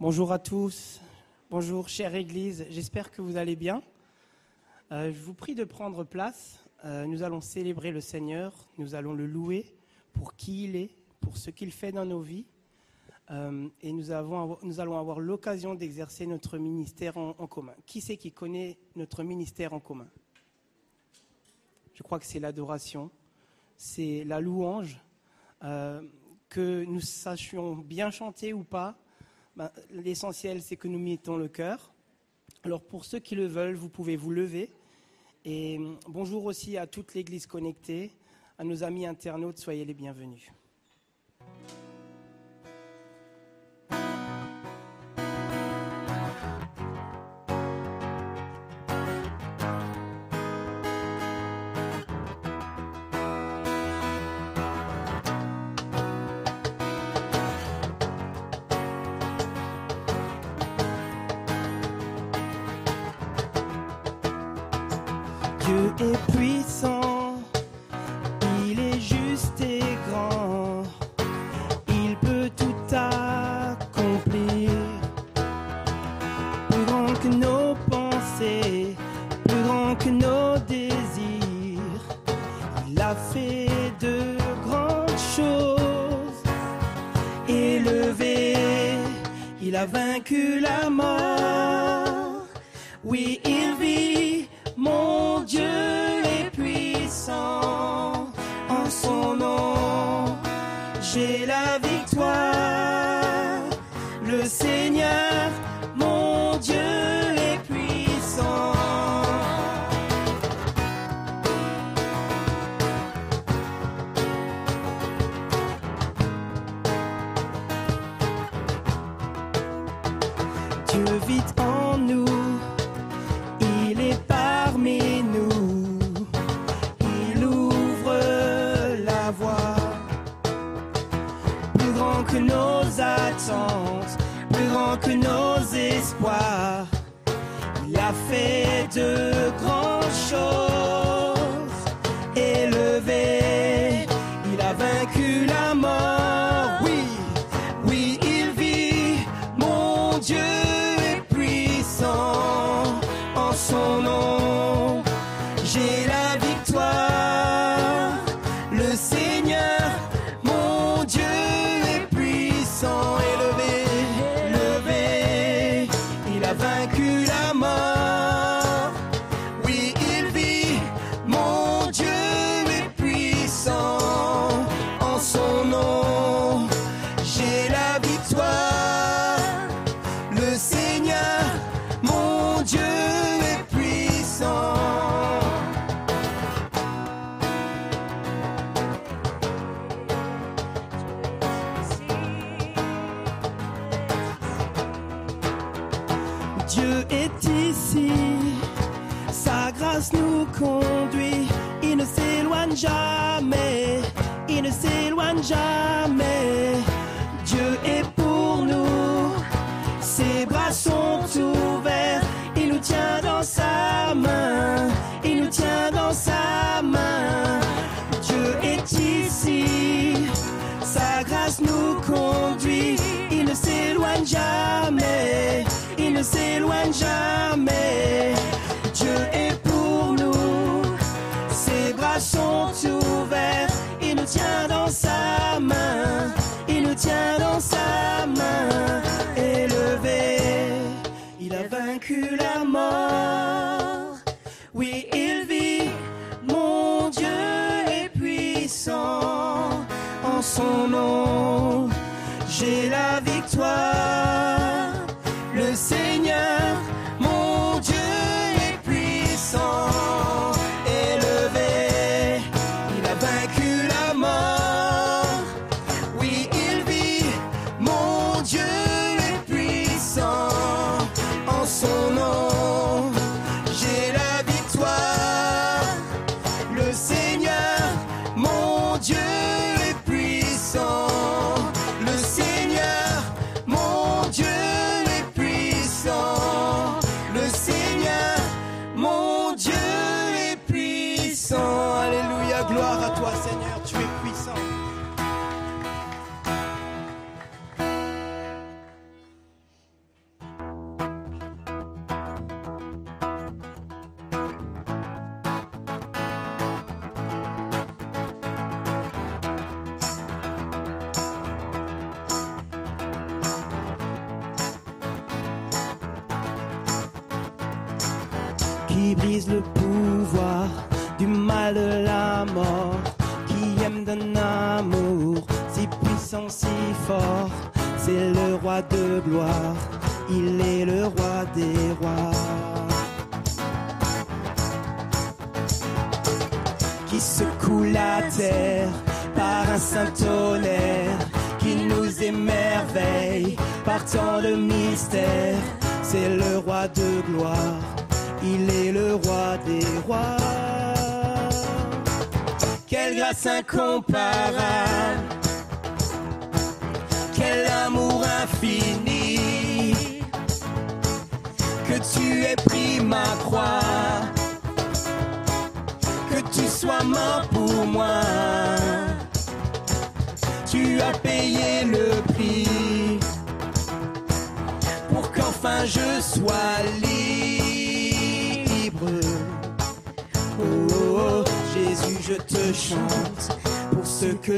Bonjour à tous. Bonjour, chère Église. J'espère que vous allez bien. Euh, je vous prie de prendre place. Euh, nous allons célébrer le Seigneur. Nous allons le louer pour qui il est, pour ce qu'il fait dans nos vies. Euh, et nous, allons avoir l'occasion d'exercer notre ministère en, en commun. Qui c'est qui connaît notre ministère en commun? Je crois que c'est l'adoration, c'est la louange. que nous sachions bien chanter ou pas, ben, l'essentiel, c'est que nous mettons le cœur. Alors, pour ceux qui le veulent, vous pouvez vous lever. Et hum, bonjour aussi à toute l'Église connectée, à nos amis internautes, soyez les bienvenus.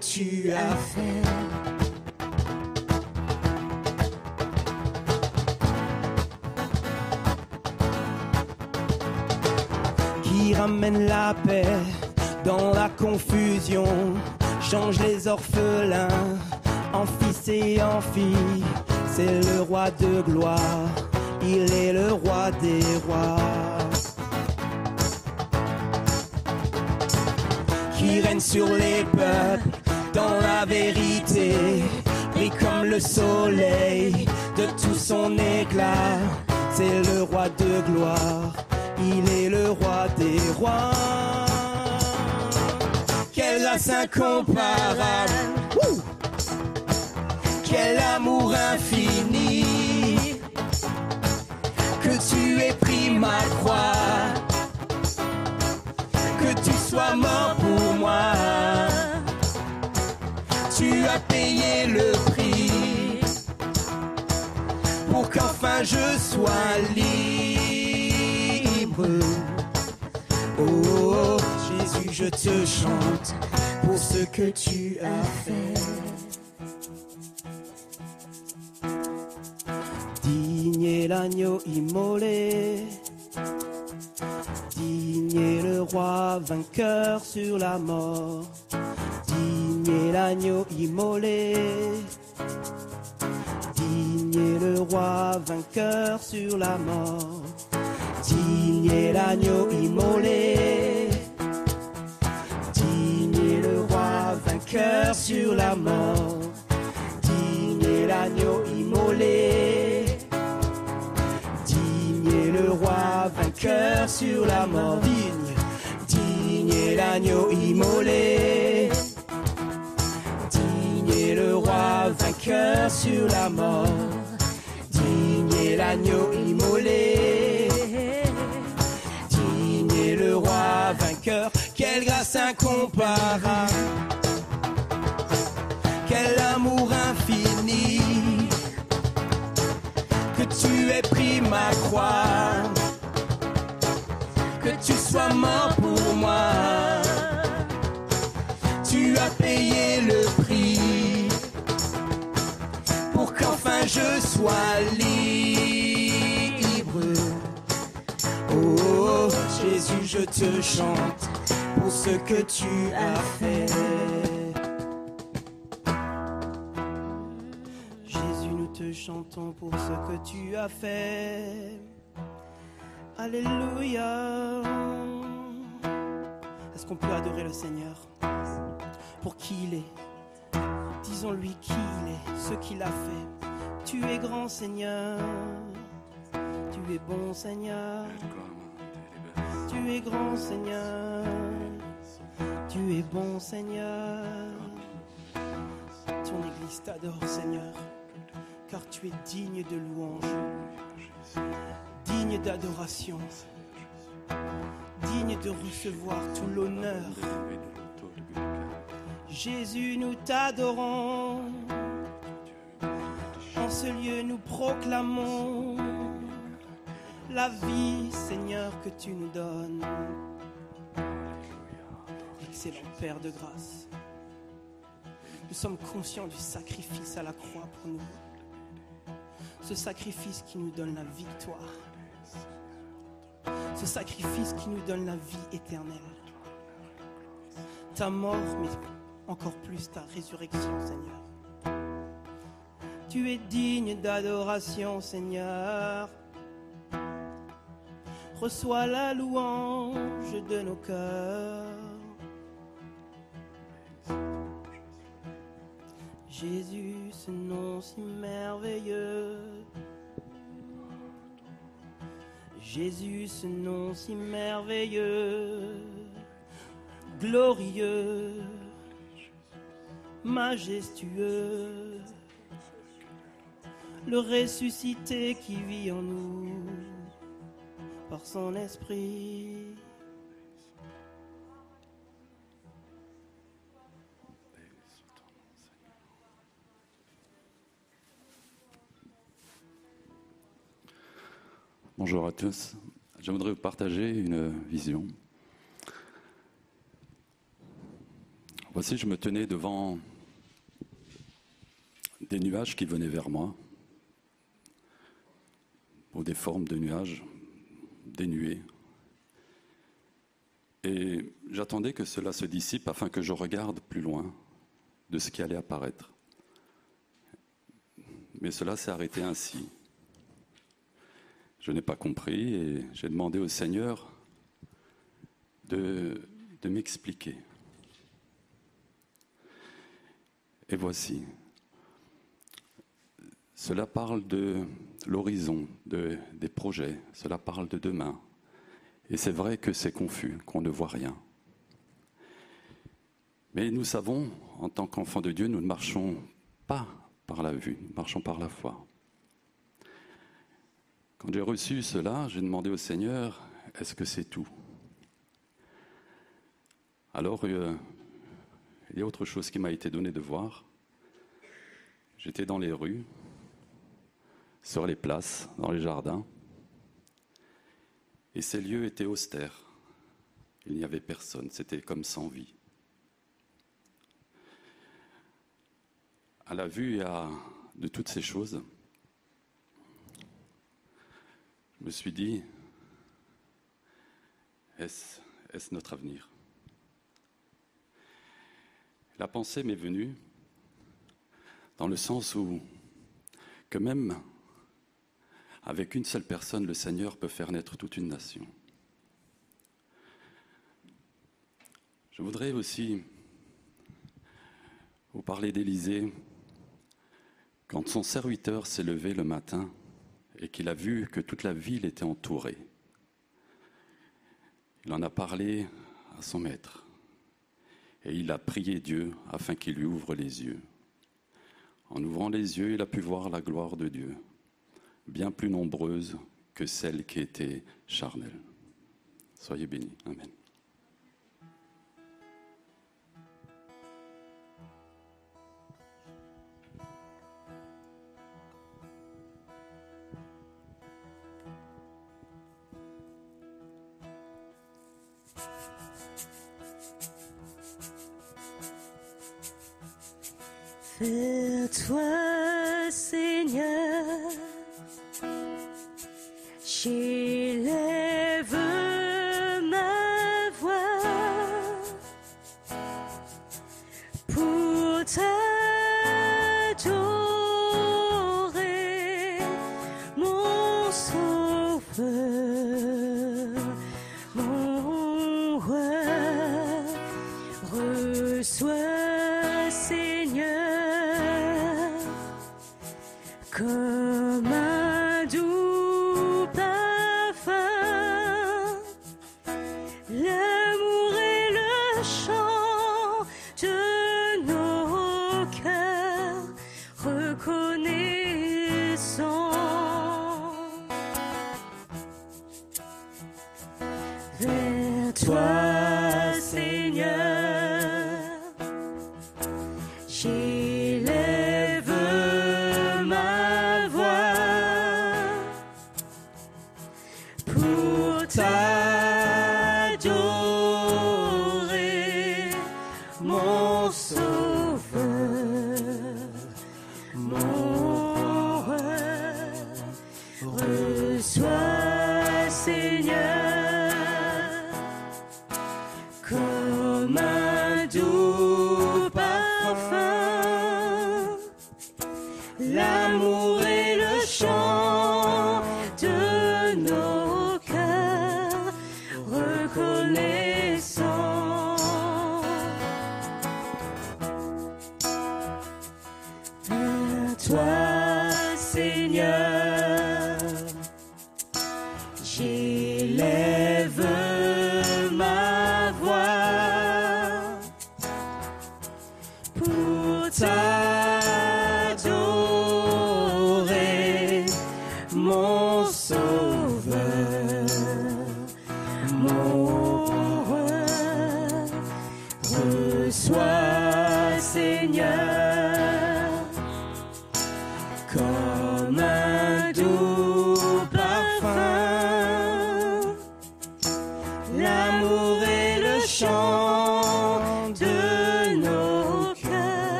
Tu as fait. Qui ramène la paix dans la confusion, change les orphelins en fils et en filles. C'est le roi de gloire, il est le roi des rois. qui règne sur les peuples vérité, brille comme le soleil de tout son éclat. C'est le roi de gloire, il est le roi des rois. Quelle grâce incomparable, quel amour infini, que tu aies pris ma croix je sois libre. Oh, Jésus, je te chante pour ce que tu as fait. Digne l'agneau immolé. Digne le roi vainqueur sur la mort. Digne l'agneau immolé. Digne le roi vainqueur sur la mort. Digne l'agneau immolé. Digne le roi vainqueur sur la mort. Digne l'agneau immolé. Digne le roi vainqueur sur la mort. Digne, digne l'agneau immolé. Digne le roi vainqueur sur la mort. L'agneau immolé. Digne le roi vainqueur. Quelle grâce incomparable. Quel amour infini que tu aies pris ma croix, que tu sois mort pour moi. Tu as payé le prix je sois libre. Oh, oh, Jésus, je te chante pour ce que tu as fait. Jésus, nous te chantons pour ce que tu as fait. Alléluia. Est-ce qu'on peut adorer le Seigneur? Pour qui il est? Disons-lui qui il est, ce qu'il a fait. Tu es grand Seigneur. Tu es bon Seigneur. Tu es grand Seigneur. Tu es bon Seigneur. Ton Église t'adore Seigneur, car tu es digne de louange, digne d'adoration, digne de recevoir tout l'honneur. Jésus, nous t'adorons. En ce lieu, nous proclamons la vie, Seigneur, que tu nous donnes. Excellent Père de grâce. Nous sommes conscients du sacrifice à la croix pour nous. Ce sacrifice qui nous donne la victoire. ce sacrifice qui nous donne la vie éternelle. Ta mort, mais encore plus ta résurrection, Seigneur. Tu es digne d'adoration, Seigneur. Reçois la louange de nos cœurs. Jésus, ce nom si merveilleux. Jésus, ce nom si merveilleux, glorieux, majestueux, le ressuscité qui vit en nous par son esprit. Bonjour à tous. Je voudrais vous partager une vision. Voici, je me tenais devant des nuages qui venaient vers moi, ou des formes de nuages, des nuées. Et j'attendais que cela se dissipe afin que je regarde plus loin de ce qui allait apparaître. Mais cela s'est arrêté ainsi. Je n'ai pas compris et j'ai demandé au Seigneur de, de m'expliquer. Et voici, cela parle de l'horizon, de, des projets, cela parle de demain. Et c'est vrai que c'est confus, qu'on ne voit rien. Mais nous savons, en tant qu'enfants de Dieu, nous ne marchons pas par la vue, nous marchons par la foi. Quand j'ai reçu cela, j'ai demandé au Seigneur, est-ce que c'est tout? Alors, euh, il y a autre chose qui m'a été donnée de voir. J'étais dans les rues, sur les places, dans les jardins, et ces lieux étaient austères. Il n'y avait personne, c'était comme sans vie. À la vue de toutes ces choses, je me suis dit, est-ce est notre avenir? La pensée m'est venue dans le sens où que même avec une seule personne, le Seigneur peut faire naître toute une nation. Je voudrais aussi vous parler d'Élisée. Quand son serviteur s'est levé le matin et qu'il a vu que toute la ville était entourée. Il en a parlé à son maître et il a prié Dieu afin qu'il lui ouvre les yeux. En ouvrant les yeux, il a pu voir la gloire de Dieu, bien plus nombreuse que celle qui était charnelle. Soyez bénis. Amen. Vers toi, Seigneur, j'élève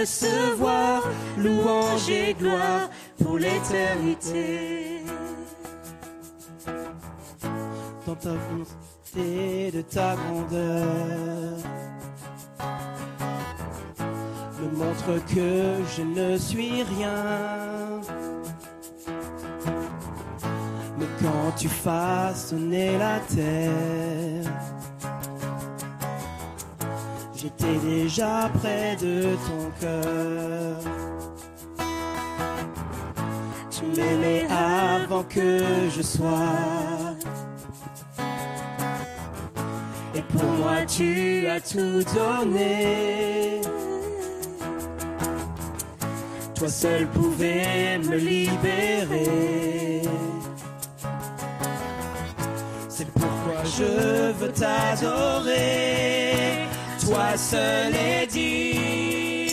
recevoir louange et gloire pour l'éternité. dans ta bonté de ta grandeur. Me montre que je ne suis rien. Mais quand tu façonnais la terre, j'étais déjà près de ton cœur. Tu m'aimais avant que je sois. Et pour moi tu as tout donné. Toi seul pouvais me libérer. C'est pourquoi je veux t'adorer. Toi seul est digne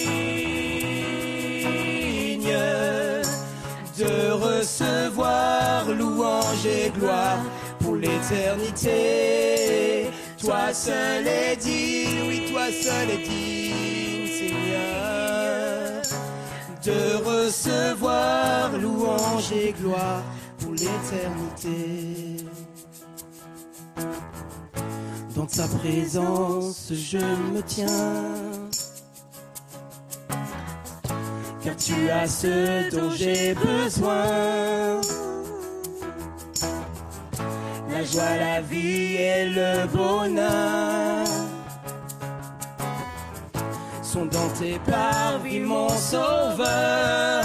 de recevoir louange et gloire pour l'éternité. Toi seul est digne, oui, toi seul est digne, Seigneur, de recevoir louange et gloire pour l'éternité. Ta présence, je me tiens. Car tu as ce dont j'ai besoin. La joie, la vie et le bonheur sont dans tes parvis, mon sauveur.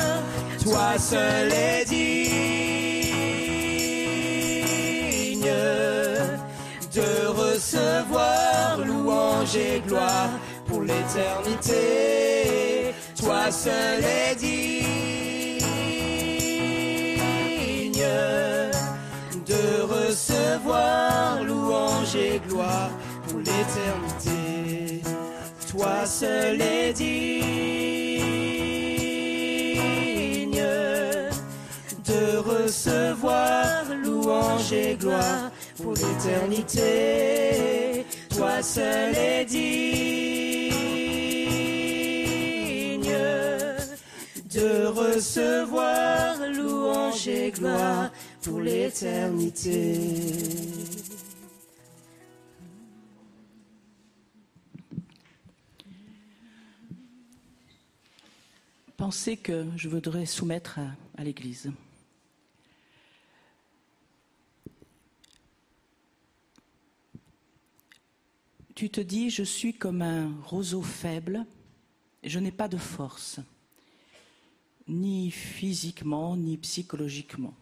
Toi seul est digne louange et gloire pour l'éternité. Toi seul est digne de recevoir louange et gloire pour l'éternité. Toi seul est digne de recevoir louange et gloire pour l'éternité. Toi seul est digne de recevoir louange et gloire pour l'éternité. Pensée que je voudrais soumettre à, à l'Église. Tu te dis, je suis comme un roseau faible, je n'ai pas de force, ni physiquement, ni psychologiquement.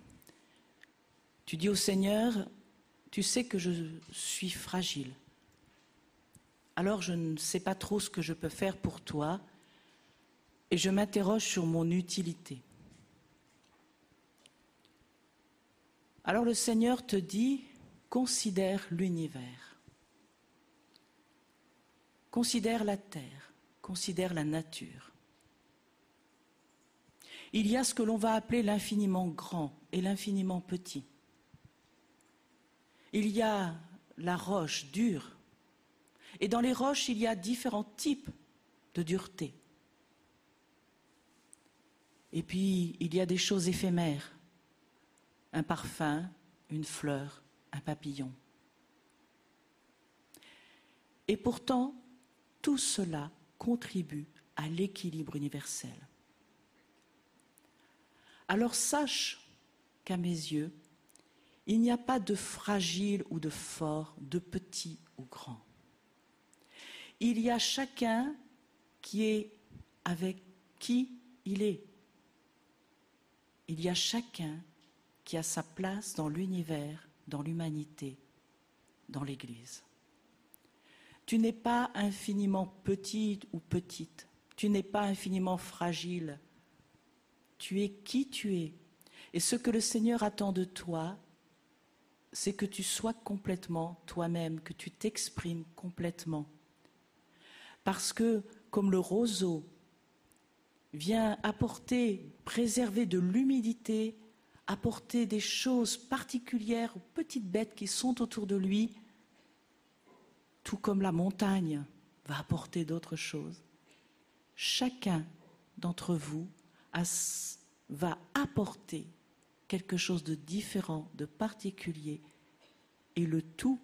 Tu dis au Seigneur, tu sais que je suis fragile. Alors je ne sais pas trop ce que je peux faire pour toi et je m'interroge sur mon utilité. Alors le Seigneur te dit, considère l'univers, considère la terre, considère la nature. Il y a ce que l'on va appeler l'infiniment grand et l'infiniment petit. Il y a la roche dure. Et dans les roches, il y a différents types de dureté. Et puis, il y a des choses éphémères. Un parfum, une fleur, un papillon. Et pourtant, tout cela contribue à l'équilibre universel. Alors sache qu'à mes yeux, il n'y a pas de fragile ou de fort, de petit ou grand. Il y a chacun qui est avec qui il est. Il y a chacun qui a sa place dans l'univers, dans l'humanité, dans l'Église. Tu n'es pas infiniment petite ou petite, tu n'es pas infiniment fragile, tu es qui tu es. Et ce que le Seigneur attend de toi, c'est que tu sois complètement toi-même, que tu t'exprimes complètement. Parce que, comme le roseau vient apporter, préserver de l'humidité, apporter des choses particulières aux petites bêtes qui sont autour de lui, tout comme la montagne va apporter d'autres choses. Chacun d'entre vous va apporter quelque chose de différent, de particulier, et le tout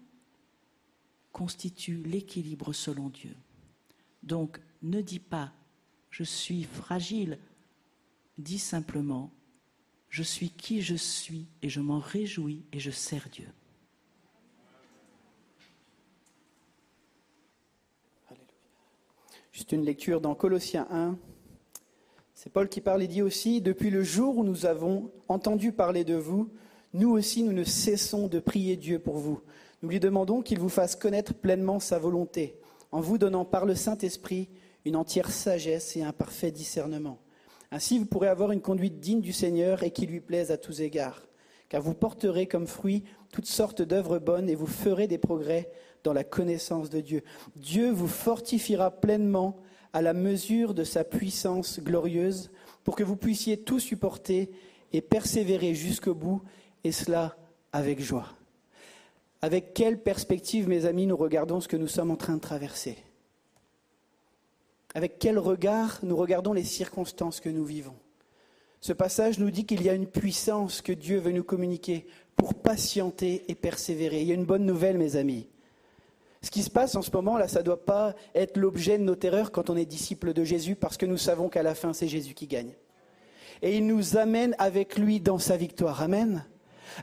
constitue l'équilibre selon Dieu. Donc ne dis pas je suis fragile, dis simplement je suis qui je suis et je m'en réjouis et je sers Dieu. Juste une lecture dans Colossiens 1. C'est Paul qui parle et dit aussi, Depuis le jour où nous avons entendu parler de vous, nous aussi nous ne cessons de prier Dieu pour vous. Nous lui demandons qu'il vous fasse connaître pleinement sa volonté, en vous donnant par le Saint-Esprit une entière sagesse et un parfait discernement. Ainsi vous pourrez avoir une conduite digne du Seigneur et qui lui plaise à tous égards, car vous porterez comme fruit toutes sortes d'œuvres bonnes et vous ferez des progrès dans la connaissance de Dieu. Dieu vous fortifiera pleinement à la mesure de sa puissance glorieuse pour que vous puissiez tout supporter et persévérer jusqu'au bout, et cela avec joie. Avec quelle perspective, mes amis, nous regardons ce que nous sommes en train de traverser? Avec quel regard nous regardons les circonstances que nous vivons? Ce passage nous dit qu'il y a une puissance que Dieu veut nous communiquer pour patienter et persévérer. Il y a une bonne nouvelle, mes amis. Ce qui se passe en ce moment, là, ça ne doit pas être l'objet de nos terreurs quand on est disciple de Jésus, parce que nous savons qu'à la fin, c'est Jésus qui gagne. Et il nous amène avec lui dans sa victoire. Amen.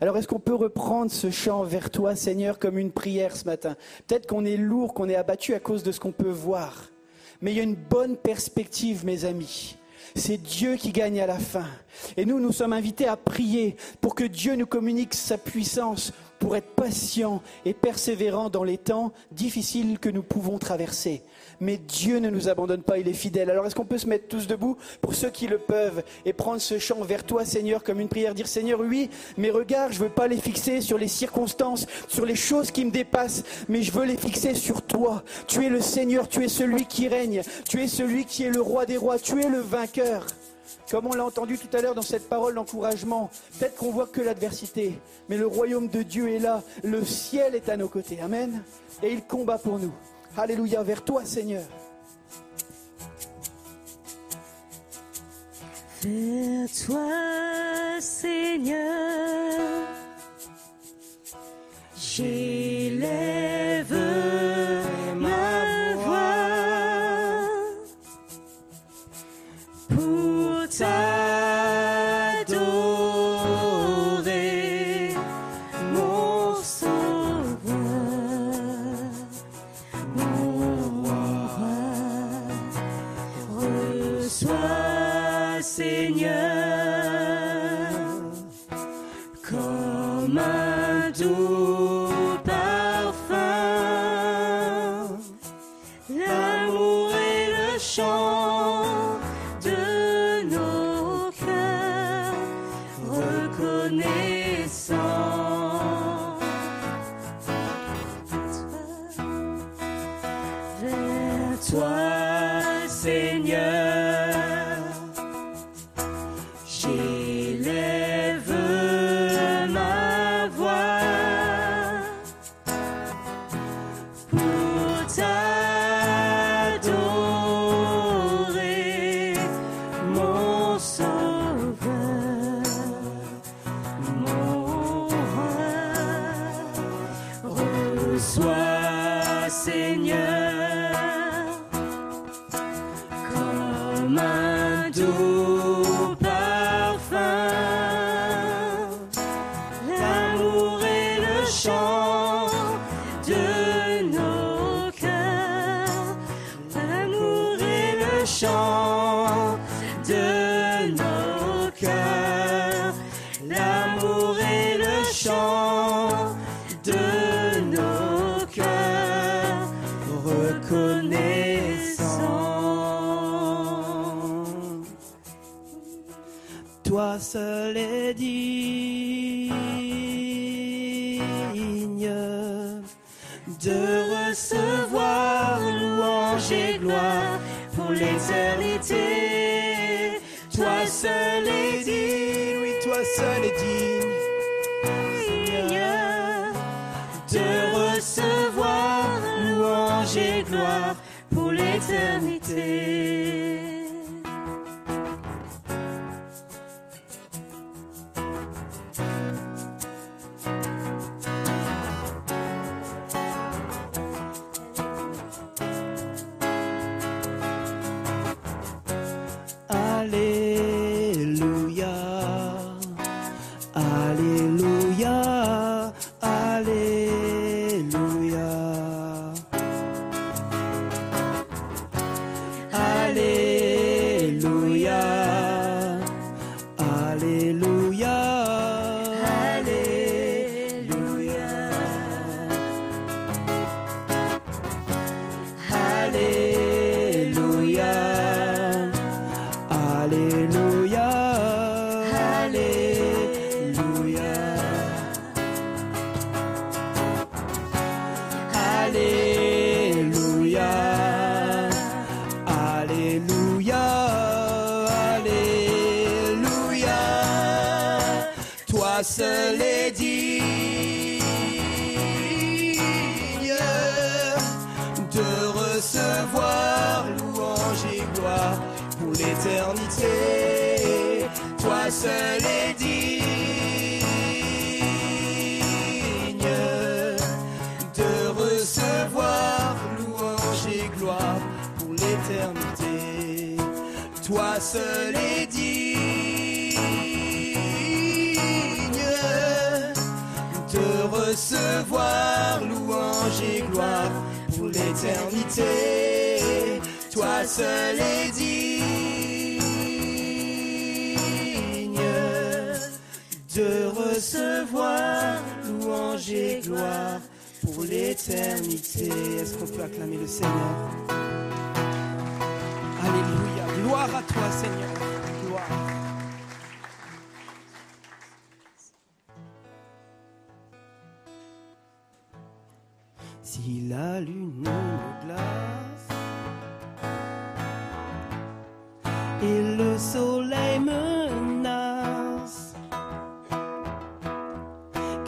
Alors est-ce qu'on peut reprendre ce chant vers toi, Seigneur, comme une prière ce matin? Peut-être qu'on est lourd, qu'on est abattu à cause de ce qu'on peut voir. Mais il y a une bonne perspective, mes amis. C'est Dieu qui gagne à la fin. Et nous, nous sommes invités à prier pour que Dieu nous communique sa puissance pour être patient et persévérant dans les temps difficiles que nous pouvons traverser. Mais Dieu ne nous abandonne pas, il est fidèle. Alors est-ce qu'on peut se mettre tous debout pour ceux qui le peuvent et prendre ce chant vers toi, Seigneur, comme une prière, dire Seigneur, oui, mes regards, je ne veux pas les fixer sur les circonstances, sur les choses qui me dépassent, mais je veux les fixer sur toi. Tu es le Seigneur, tu es celui qui règne, tu es celui qui est le roi des rois, tu es le vainqueur. Comme on l'a entendu tout à l'heure dans cette parole d'encouragement, peut-être qu'on voit que l'adversité, mais le royaume de Dieu est là, le ciel est à nos côtés. Amen. Et il combat pour nous. Alléluia, vers toi Seigneur. Vers toi Seigneur, j'élève De recevoir louange et gloire pour l'éternité.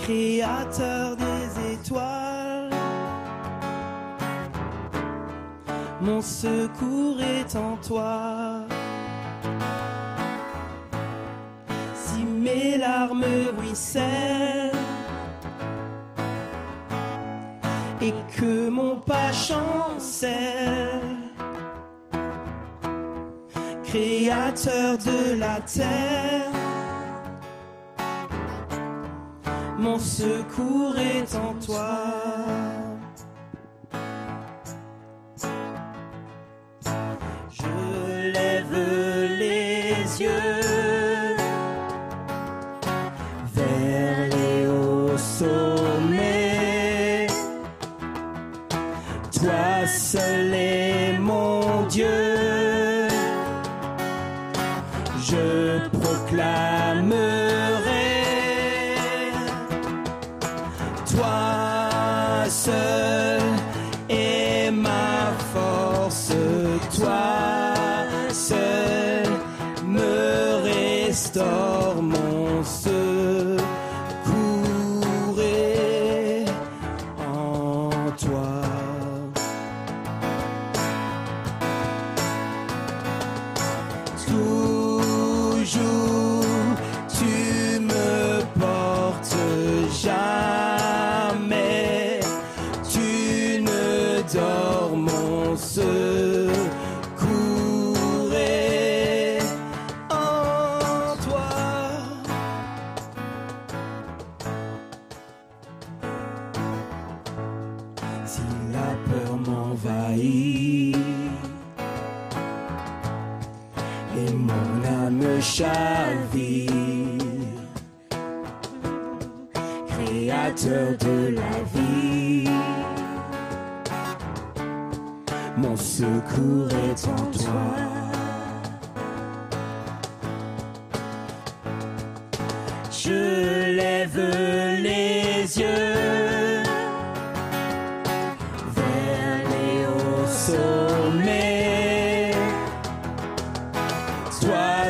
créateur des étoiles. Mon secours est en toi. Si mes larmes ruissellent et que mon pas chancelle, créateur de la terre. Mon secours est en toi.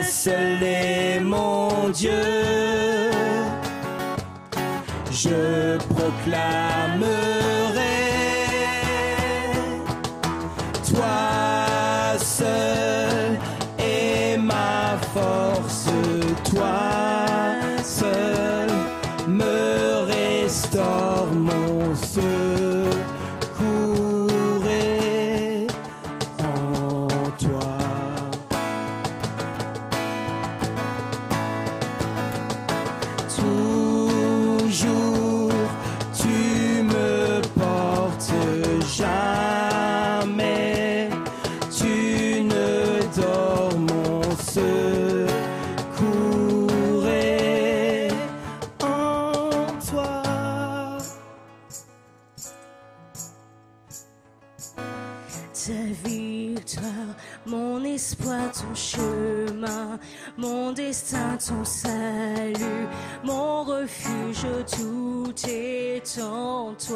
Seul est mon Dieu. Je proclamerai.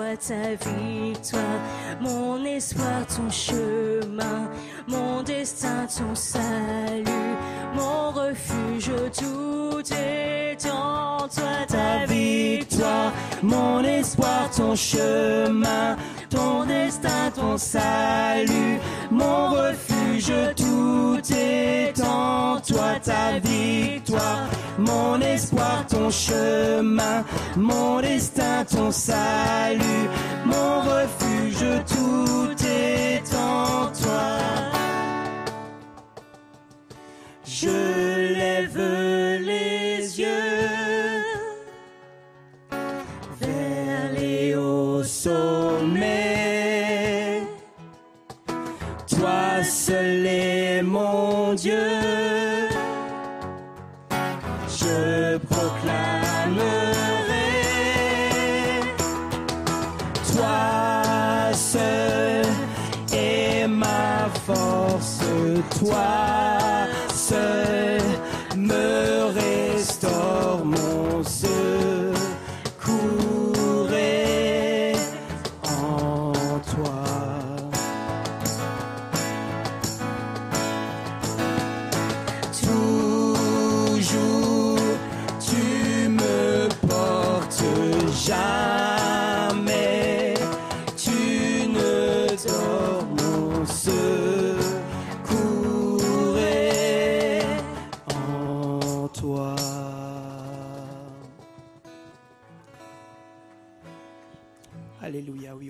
Toi, ta victoire, mon espoir, ton chemin, mon destin, ton salut, mon refuge, tout est en toi, ta victoire, mon espoir, ton chemin, ton destin, ton salut, mon refuge, tout est en toi, ta victoire, mon espoir, ton chemin, mon destin, ton salut, mon refuge, tout est en toi. Je lève les Toi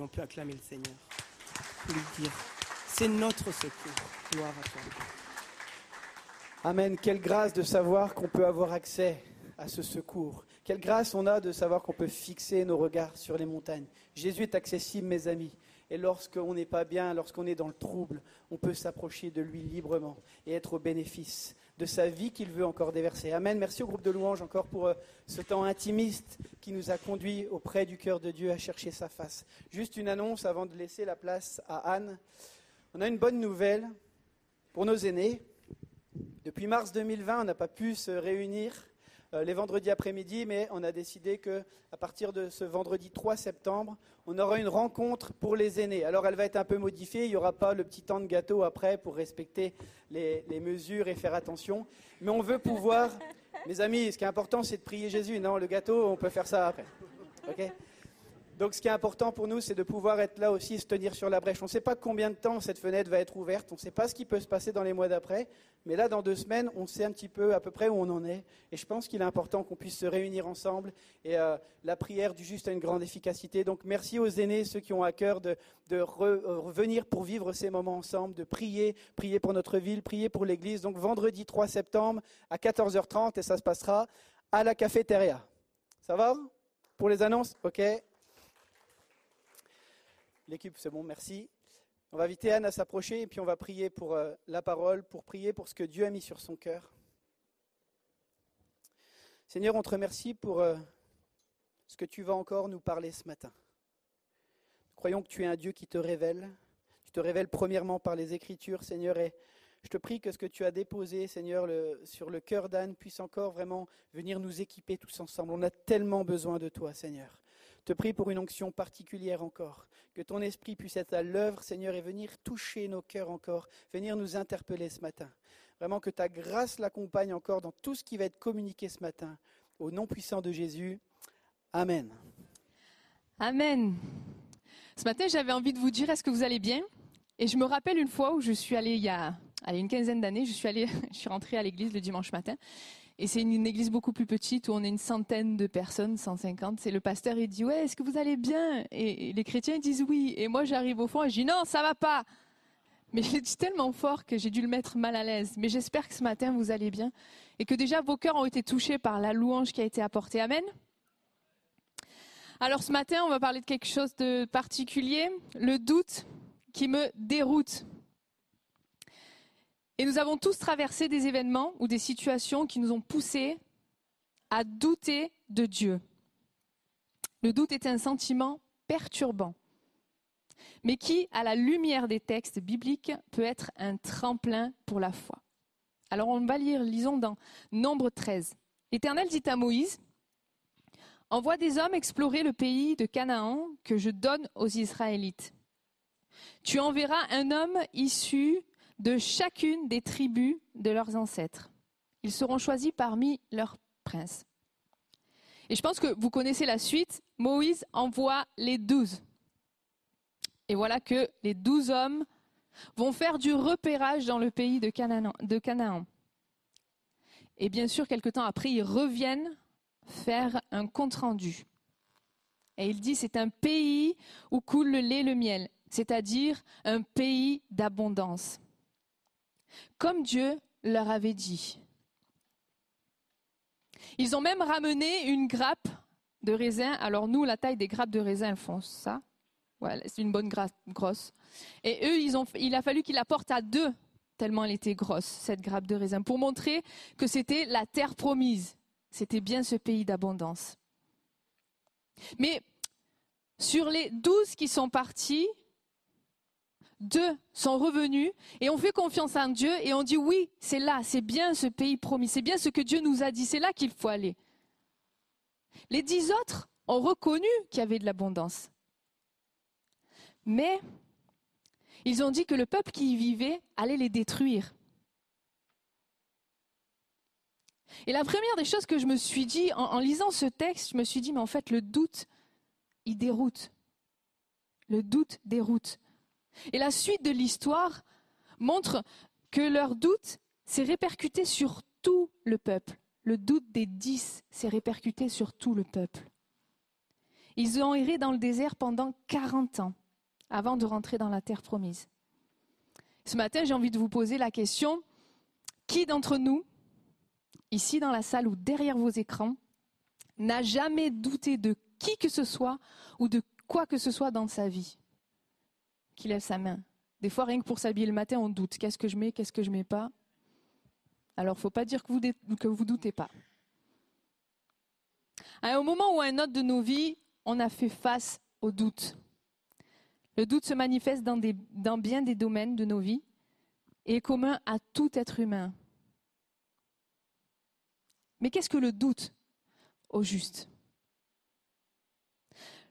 peut acclamer le Seigneur. On dire, c'est notre secours. Gloire à toi. Amen. Quelle grâce de savoir qu'on peut avoir accès à ce secours. Quelle grâce on a de savoir qu'on peut fixer nos regards sur les montagnes. Jésus est accessible, mes amis. Et lorsqu'on n'est pas bien, lorsqu'on est dans le trouble, on peut s'approcher de lui librement et être au bénéfice de sa vie qu'il veut encore déverser. Amen. Merci au groupe de louanges encore pour euh, ce temps intimiste qui nous a conduits auprès du cœur de Dieu à chercher sa face. Juste une annonce avant de laisser la place à Anne. On a une bonne nouvelle pour nos aînés. Depuis mars 2020, on n'a pas pu se réunir les vendredis après-midi, mais on a décidé que à partir de ce vendredi 3 septembre, on aura une rencontre pour les aînés. Alors elle va être un peu modifiée, il n'y aura pas le petit temps de gâteau après pour respecter les, les mesures et faire attention, mais on veut pouvoir, mes amis, ce qui est important c'est de prier Jésus, non, le gâteau, on peut faire ça après. ok? Donc ce qui est important pour nous, c'est de pouvoir être là aussi, se tenir sur la brèche. On ne sait pas combien de temps cette fenêtre va être ouverte, on ne sait pas ce qui peut se passer dans les mois d'après, mais là, dans deux semaines, on sait un petit peu à peu près où on en est. Et je pense qu'il est important qu'on puisse se réunir ensemble. Et euh, la prière du juste a une grande efficacité. Donc merci aux aînés, ceux qui ont à cœur de, euh, revenir pour vivre ces moments ensemble, de prier, prier pour notre ville, prier pour l'Église. Donc vendredi 3 septembre à 14h30, et ça se passera à la cafétéria. Ça va? Pour les annonces? Ok L'équipe, c'est bon, merci. On va inviter Anne à s'approcher et puis on va prier pour euh, la parole, pour prier pour ce que Dieu a mis sur son cœur. Seigneur, on te remercie pour euh, ce que tu vas encore nous parler ce matin. Croyons que tu es un Dieu qui te révèle. Tu te révèles premièrement par les Écritures, Seigneur, et je te prie que ce que tu as déposé, Seigneur, sur le cœur d'Anne puisse encore vraiment venir nous équiper tous ensemble. On a tellement besoin de toi, Seigneur. Te prie pour une onction particulière encore, que ton esprit puisse être à l'œuvre, Seigneur, et venir toucher nos cœurs encore, venir nous interpeller ce matin. Vraiment que ta grâce l'accompagne encore dans tout ce qui va être communiqué ce matin. Au nom puissant de Jésus. Amen. Amen. Ce matin, j'avais envie de vous dire, est-ce que vous allez bien? Et je me rappelle une fois où je suis allée, il y a une quinzaine d'années, je suis allée, je suis rentrée à l'église le dimanche matin. Et c'est une, église beaucoup plus petite où on est une centaine de personnes, 150. C'est le pasteur, il dit, ouais, est-ce que vous allez bien? Et, les chrétiens ils disent oui. Et moi, j'arrive au fond et je dis, non, ça va pas. Mais je l'ai dit tellement fort que j'ai dû le mettre mal à l'aise. Mais j'espère que ce matin, vous allez bien. Et que déjà, vos cœurs ont été touchés par la louange qui a été apportée. Amen. Alors ce matin, on va parler de quelque chose de particulier, le doute qui me déroute. Et nous avons tous traversé des événements ou des situations qui nous ont poussés à douter de Dieu. Le doute est un sentiment perturbant, mais qui, à la lumière des textes bibliques, peut être un tremplin pour la foi. Alors on va lire, lisons dans Nombre 13. L'Éternel dit à Moïse, Envoie des hommes explorer le pays de Canaan que je donne aux Israélites. Tu enverras un homme issu de chacune des tribus de leurs ancêtres. Ils seront choisis parmi leurs princes. Et je pense que vous connaissez la suite. Moïse envoie les douze. Et voilà que les douze hommes vont faire du repérage dans le pays de Canaan. Et bien sûr, quelque temps après, ils reviennent faire un compte-rendu. Et il dit, c'est un pays où coule le lait et le miel, c'est-à-dire un pays d'abondance. Comme Dieu leur avait dit. Ils ont même ramené une grappe de raisin. Alors nous, la taille des grappes de raisin, elles font ça. C'est une bonne grappe grosse. Et eux, ils ont, il a fallu qu'ils la portent à deux, tellement elle était grosse, cette grappe de raisin, pour montrer que c'était la terre promise. C'était bien ce pays d'abondance. Mais sur les douze qui sont partis, deux sont revenus et ont fait confiance en Dieu et ont dit oui, c'est là, c'est bien ce pays promis, c'est bien ce que Dieu nous a dit, c'est là qu'il faut aller. Les dix autres ont reconnu qu'il y avait de l'abondance. Mais ils ont dit que le peuple qui y vivait allait les détruire. Et la première des choses que je me suis dit en, lisant ce texte, je me suis dit, mais en fait, le doute, il déroute. Le doute déroute. Et la suite de l'histoire montre que leur doute s'est répercuté sur tout le peuple. Le doute des dix s'est répercuté sur tout le peuple. Ils ont erré dans le désert pendant 40 ans avant de rentrer dans la terre promise. Ce matin, j'ai envie de vous poser la question, qui d'entre nous ici dans la salle ou derrière vos écrans, n'a jamais douté de qui que ce soit ou de quoi que ce soit dans sa vie? Qui lève sa main. Des fois, rien que pour s'habiller le matin, on doute. Qu'est-ce que je mets Qu'est-ce que je mets pas? Alors, il ne faut pas dire que vous ne doutez pas. À un moment ou à un autre de nos vies, on a fait face au doute. Le doute se manifeste dans, dans bien des domaines de nos vies et est commun à tout être humain. Mais qu'est-ce que le doute au juste?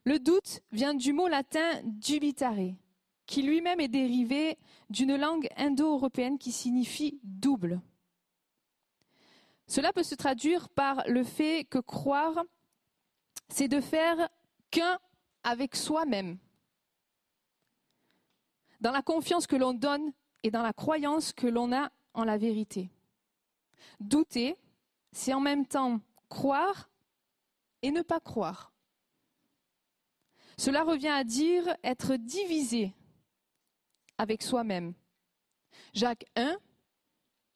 Le doute vient du mot latin dubitare, qui lui-même est dérivé d'une langue indo-européenne qui signifie double. Cela peut se traduire par le fait que croire, c'est de faire qu'un avec soi-même, dans la confiance que l'on donne et dans la croyance que l'on a en la vérité. Douter, c'est en même temps croire et ne pas croire. Cela revient à dire être divisé avec soi-même. Jacques 1,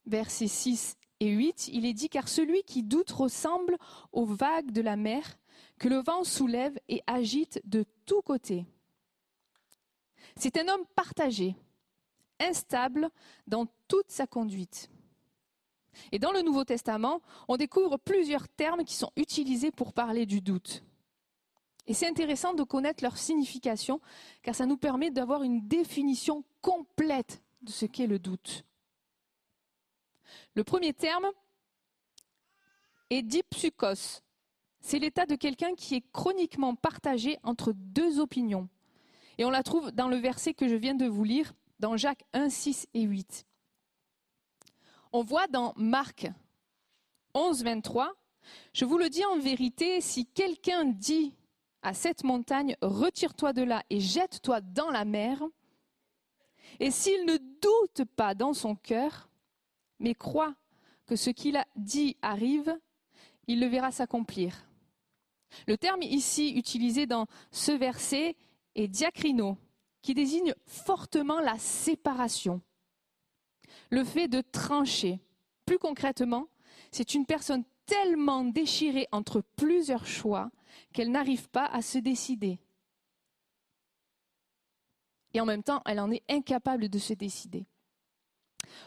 versets 6 et 8, il est dit car celui qui doute ressemble aux vagues de la mer que le vent soulève et agite de tous côtés. C'est un homme partagé, instable dans toute sa conduite. Et dans le Nouveau Testament, on découvre plusieurs termes qui sont utilisés pour parler du doute. Et c'est intéressant de connaître leur signification, car ça nous permet d'avoir une définition complète de ce qu'est le doute. Le premier terme est dipsukos. C'est l'état de quelqu'un qui est chroniquement partagé entre deux opinions. Et on la trouve dans le verset que je viens de vous lire, dans Jacques 1, 6 et 8. On voit dans Marc 11, 23, Je vous le dis en vérité, si quelqu'un dit à cette montagne, retire-toi de là et jette-toi dans la mer, et s'il ne doute pas dans son cœur, mais croit que ce qu'il a dit arrive, il le verra s'accomplir. Le terme ici utilisé dans ce verset est diacrino, qui désigne fortement la séparation, le fait de trancher. Plus concrètement, c'est une personne tellement déchirée entre plusieurs choix qu'elle n'arrive pas à se décider. Et en même temps, elle en est incapable de se décider.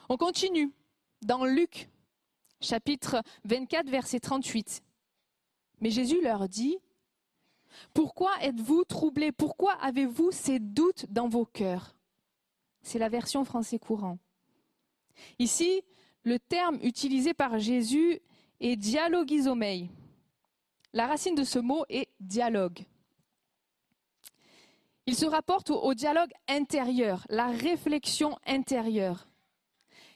On continue dans Luc, chapitre 24, verset 38. Mais Jésus leur dit, Pourquoi êtes-vous troublés? Pourquoi avez-vous ces doutes dans vos cœurs? C'est la version français courant. Ici, le terme utilisé par Jésus est dialogisomei. La racine de ce mot est dialogue. Il se rapporte au, dialogue intérieur, la réflexion intérieure.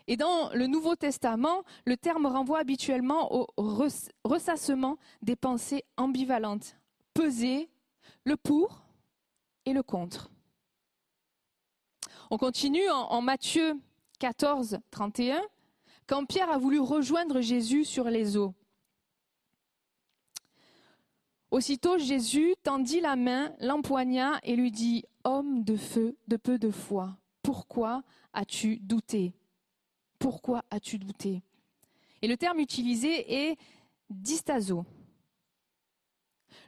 Et dans le Nouveau Testament, le terme renvoie habituellement au ressassement des pensées ambivalentes, peser le pour et le contre. On continue en, en Matthieu 14, 31, quand Pierre a voulu rejoindre Jésus sur les eaux. Aussitôt Jésus tendit la main, l'empoigna et lui dit Homme de feu, de peu de foi, pourquoi as-tu douté? Pourquoi as-tu douté Et le terme utilisé est distazo.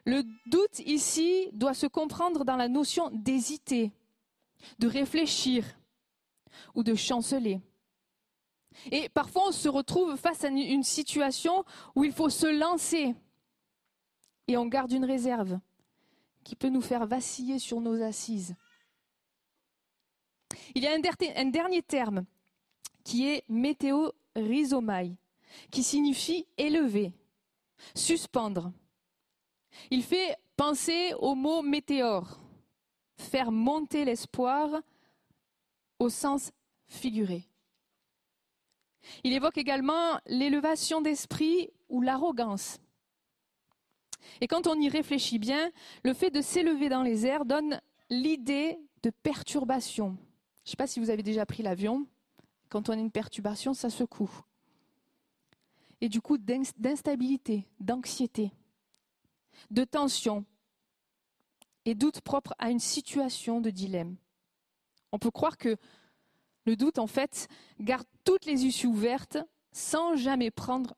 Le doute ici doit se comprendre dans la notion d'hésiter, de réfléchir ou de chanceler. Et parfois on se retrouve face à une situation où il faut se lancer, et on garde une réserve qui peut nous faire vaciller sur nos assises. Il y a un, dernier terme qui est météorizomai, qui signifie élever, suspendre. Il fait penser au mot météore, faire monter l'espoir au sens figuré. Il évoque également l'élévation d'esprit ou l'arrogance. Et quand on y réfléchit bien, le fait de s'élever dans les airs donne l'idée de perturbation. Je ne sais pas si vous avez déjà pris l'avion. Quand on a une perturbation, ça secoue. Et du coup, d'instabilité, d'anxiété, de tension et doute propre à une situation de dilemme. On peut croire que le doute, en fait, garde toutes les issues ouvertes sans jamais prendre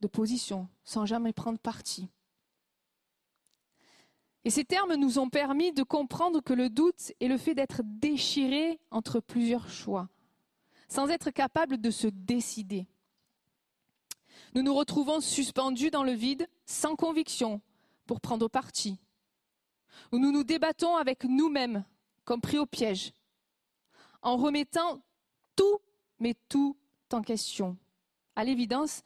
de position, sans jamais prendre parti. Et ces termes nous ont permis de comprendre que le doute est le fait d'être déchiré entre plusieurs choix, sans être capable de se décider. Nous nous retrouvons suspendus dans le vide, sans conviction, pour prendre parti. Ou nous nous débattons avec nous-mêmes, comme pris au piège, en remettant tout, mais tout en question. À l'évidence,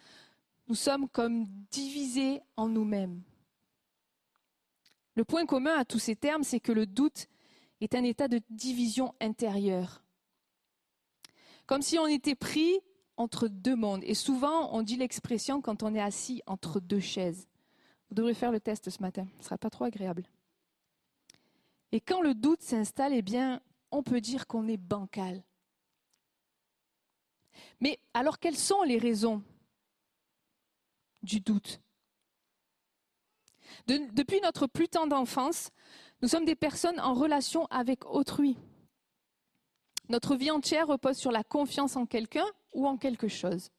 nous sommes comme divisés en nous-mêmes. Le point commun à tous ces termes, c'est que le doute est un état de division intérieure. Comme si on était pris entre deux mondes. Et souvent, on dit l'expression quand on est assis entre deux chaises. Vous devrez faire le test ce matin, ce ne sera pas trop agréable. Et quand le doute s'installe, eh bien, on peut dire qu'on est bancal. Mais alors, quelles sont les raisons du doute? Depuis notre plus tendre enfance, nous sommes des personnes en relation avec autrui. Notre vie entière repose sur la confiance en quelqu'un ou en quelque chose.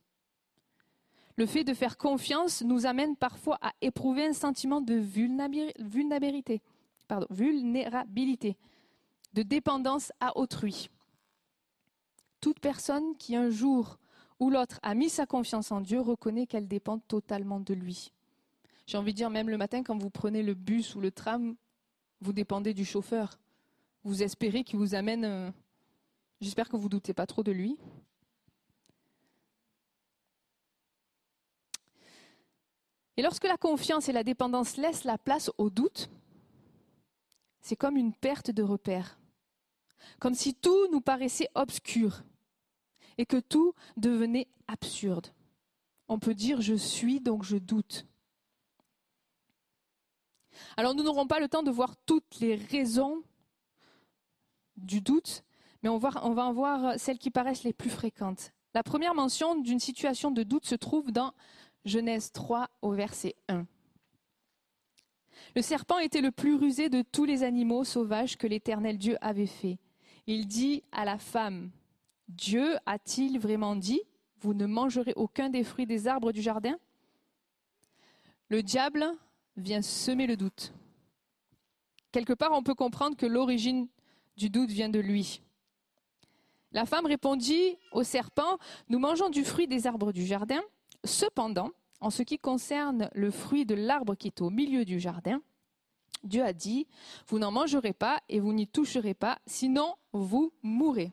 Le fait de faire confiance nous amène parfois à éprouver un sentiment de vulnérabilité. vulnérabilité. De dépendance à autrui. Toute personne qui un jour ou l'autre a mis sa confiance en Dieu reconnaît qu'elle dépend totalement de lui. J'ai envie de dire, même le matin, quand vous prenez le bus ou le tram, vous dépendez du chauffeur. Vous espérez qu'il vous amène. Euh, j'espère que vous ne doutez pas trop de lui. Et lorsque la confiance et la dépendance laissent la place au doute, c'est comme une perte de repère. Comme si tout nous paraissait obscur et que tout devenait absurde. On peut dire je suis donc je doute. Alors nous n'aurons pas le temps de voir toutes les raisons du doute, mais on va, en voir celles qui paraissent les plus fréquentes. La première mention d'une situation de doute se trouve dans Genèse 3 au verset 1. Le serpent était le plus rusé de tous les animaux sauvages que l'Éternel Dieu avait fait. Il dit à la femme, Dieu a-t-il vraiment dit, vous ne mangerez aucun des fruits des arbres du jardin? Le diable vient semer le doute. Quelque part, on peut comprendre que l'origine du doute vient de lui. La femme répondit au serpent, Nous mangeons du fruit des arbres du jardin, Cependant, en ce qui concerne le fruit de l'arbre qui est au milieu du jardin, Dieu a dit, vous n'en mangerez pas et vous n'y toucherez pas, sinon vous mourrez.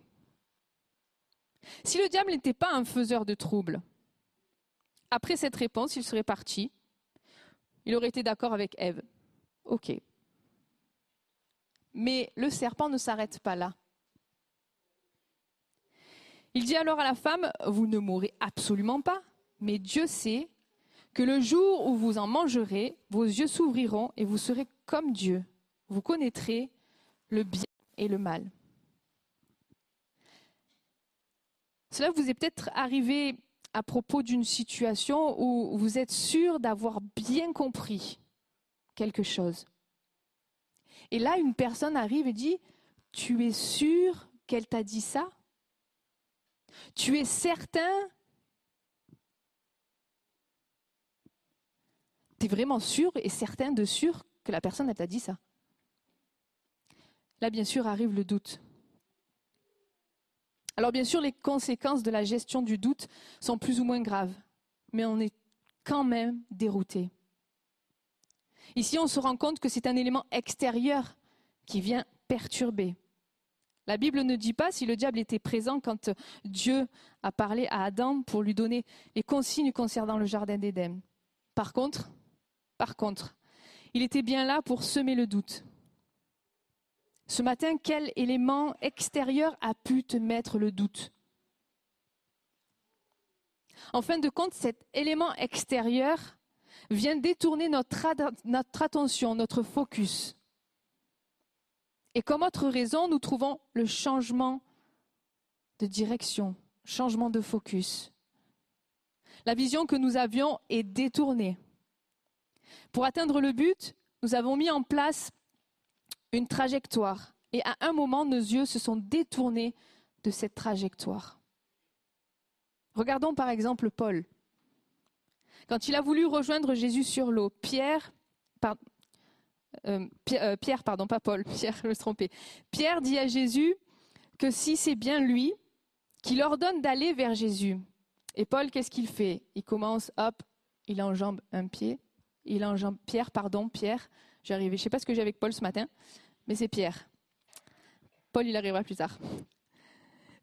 Si le diable n'était pas un faiseur de troubles, après cette réponse, il serait parti. Il aurait été d'accord avec Ève. OK. Mais le serpent ne s'arrête pas là. Il dit alors à la femme, vous ne mourrez absolument pas, mais Dieu sait que le jour où vous en mangerez, vos yeux s'ouvriront et vous serez comme Dieu. Vous connaîtrez le bien et le mal. Cela vous est peut-être arrivé à propos d'une situation où vous êtes sûr d'avoir bien compris quelque chose. Et là, une personne arrive et dit, tu es sûr qu'elle t'a dit ça? Tu es certain tu es vraiment sûr et certain de sûr que la personne t'a dit ça. Là, bien sûr, arrive le doute. Alors, bien sûr, les conséquences de la gestion du doute sont plus ou moins graves, mais on est quand même dérouté. Ici, on se rend compte que c'est un élément extérieur qui vient perturber. La Bible ne dit pas si le diable était présent quand Dieu a parlé à Adam pour lui donner les consignes concernant le jardin d'Éden. Par contre, par contre, il était bien là pour semer le doute. Ce matin, quel élément extérieur a pu te mettre le doute? En fin de compte, cet élément extérieur vient détourner notre, attention, notre focus. Et comme autre raison, nous trouvons le changement de direction, changement de focus. La vision que nous avions est détournée. Pour atteindre le but, nous avons mis en place une trajectoire. Et à un moment, nos yeux se sont détournés de cette trajectoire. Regardons par exemple Paul. Quand il a voulu rejoindre Jésus sur l'eau, Pierre, euh, euh, Pierre, pardon, pas Paul, Pierre, je me. Pierre dit à Jésus que si c'est bien lui, qu'il ordonne d'aller vers Jésus. Et Paul, qu'est-ce qu'il fait? Il commence, hop, il enjambe un pied, il enjambe Pierre, pardon, Pierre. J'arrivais, je sais pas ce que j'ai avec Paul ce matin, mais c'est Pierre. Paul, il arrivera plus tard.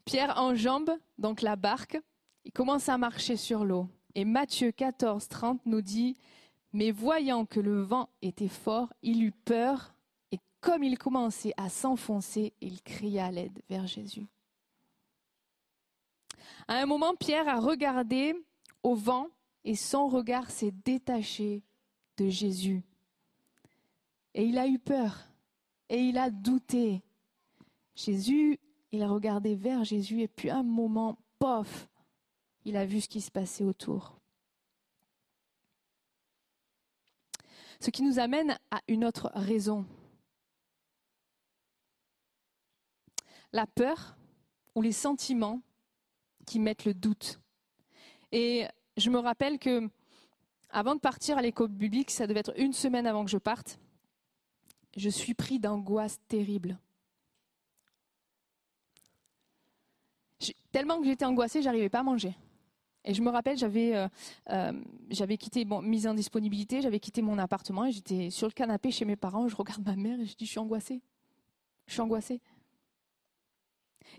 Pierre enjambe donc la barque. Il commence à marcher sur l'eau. Et Matthieu 14, 30 nous dit, mais voyant que le vent était fort, il eut peur, et comme il commençait à s'enfoncer, il cria à l'aide vers Jésus. À un moment, Pierre a regardé au vent, et son regard s'est détaché de Jésus. Et il a eu peur et il a douté. Jésus, il a regardé vers Jésus et puis un moment, pof, il a vu ce qui se passait autour. Ce qui nous amène à une autre raison. La peur ou les sentiments qui mettent le doute. Et je me rappelle que avant de partir à l'école biblique, ça devait être une semaine avant que je parte, je suis pris d'angoisse terrible. tellement que j'étais angoissée, j'arrivais pas à manger. Et je me rappelle, j'avais euh, euh, j'avais quitté, bon, mise en disponibilité, j'avais quitté mon appartement et j'étais sur le canapé chez mes parents. Je regarde ma mère et je dis, je suis angoissée. Je suis angoissée.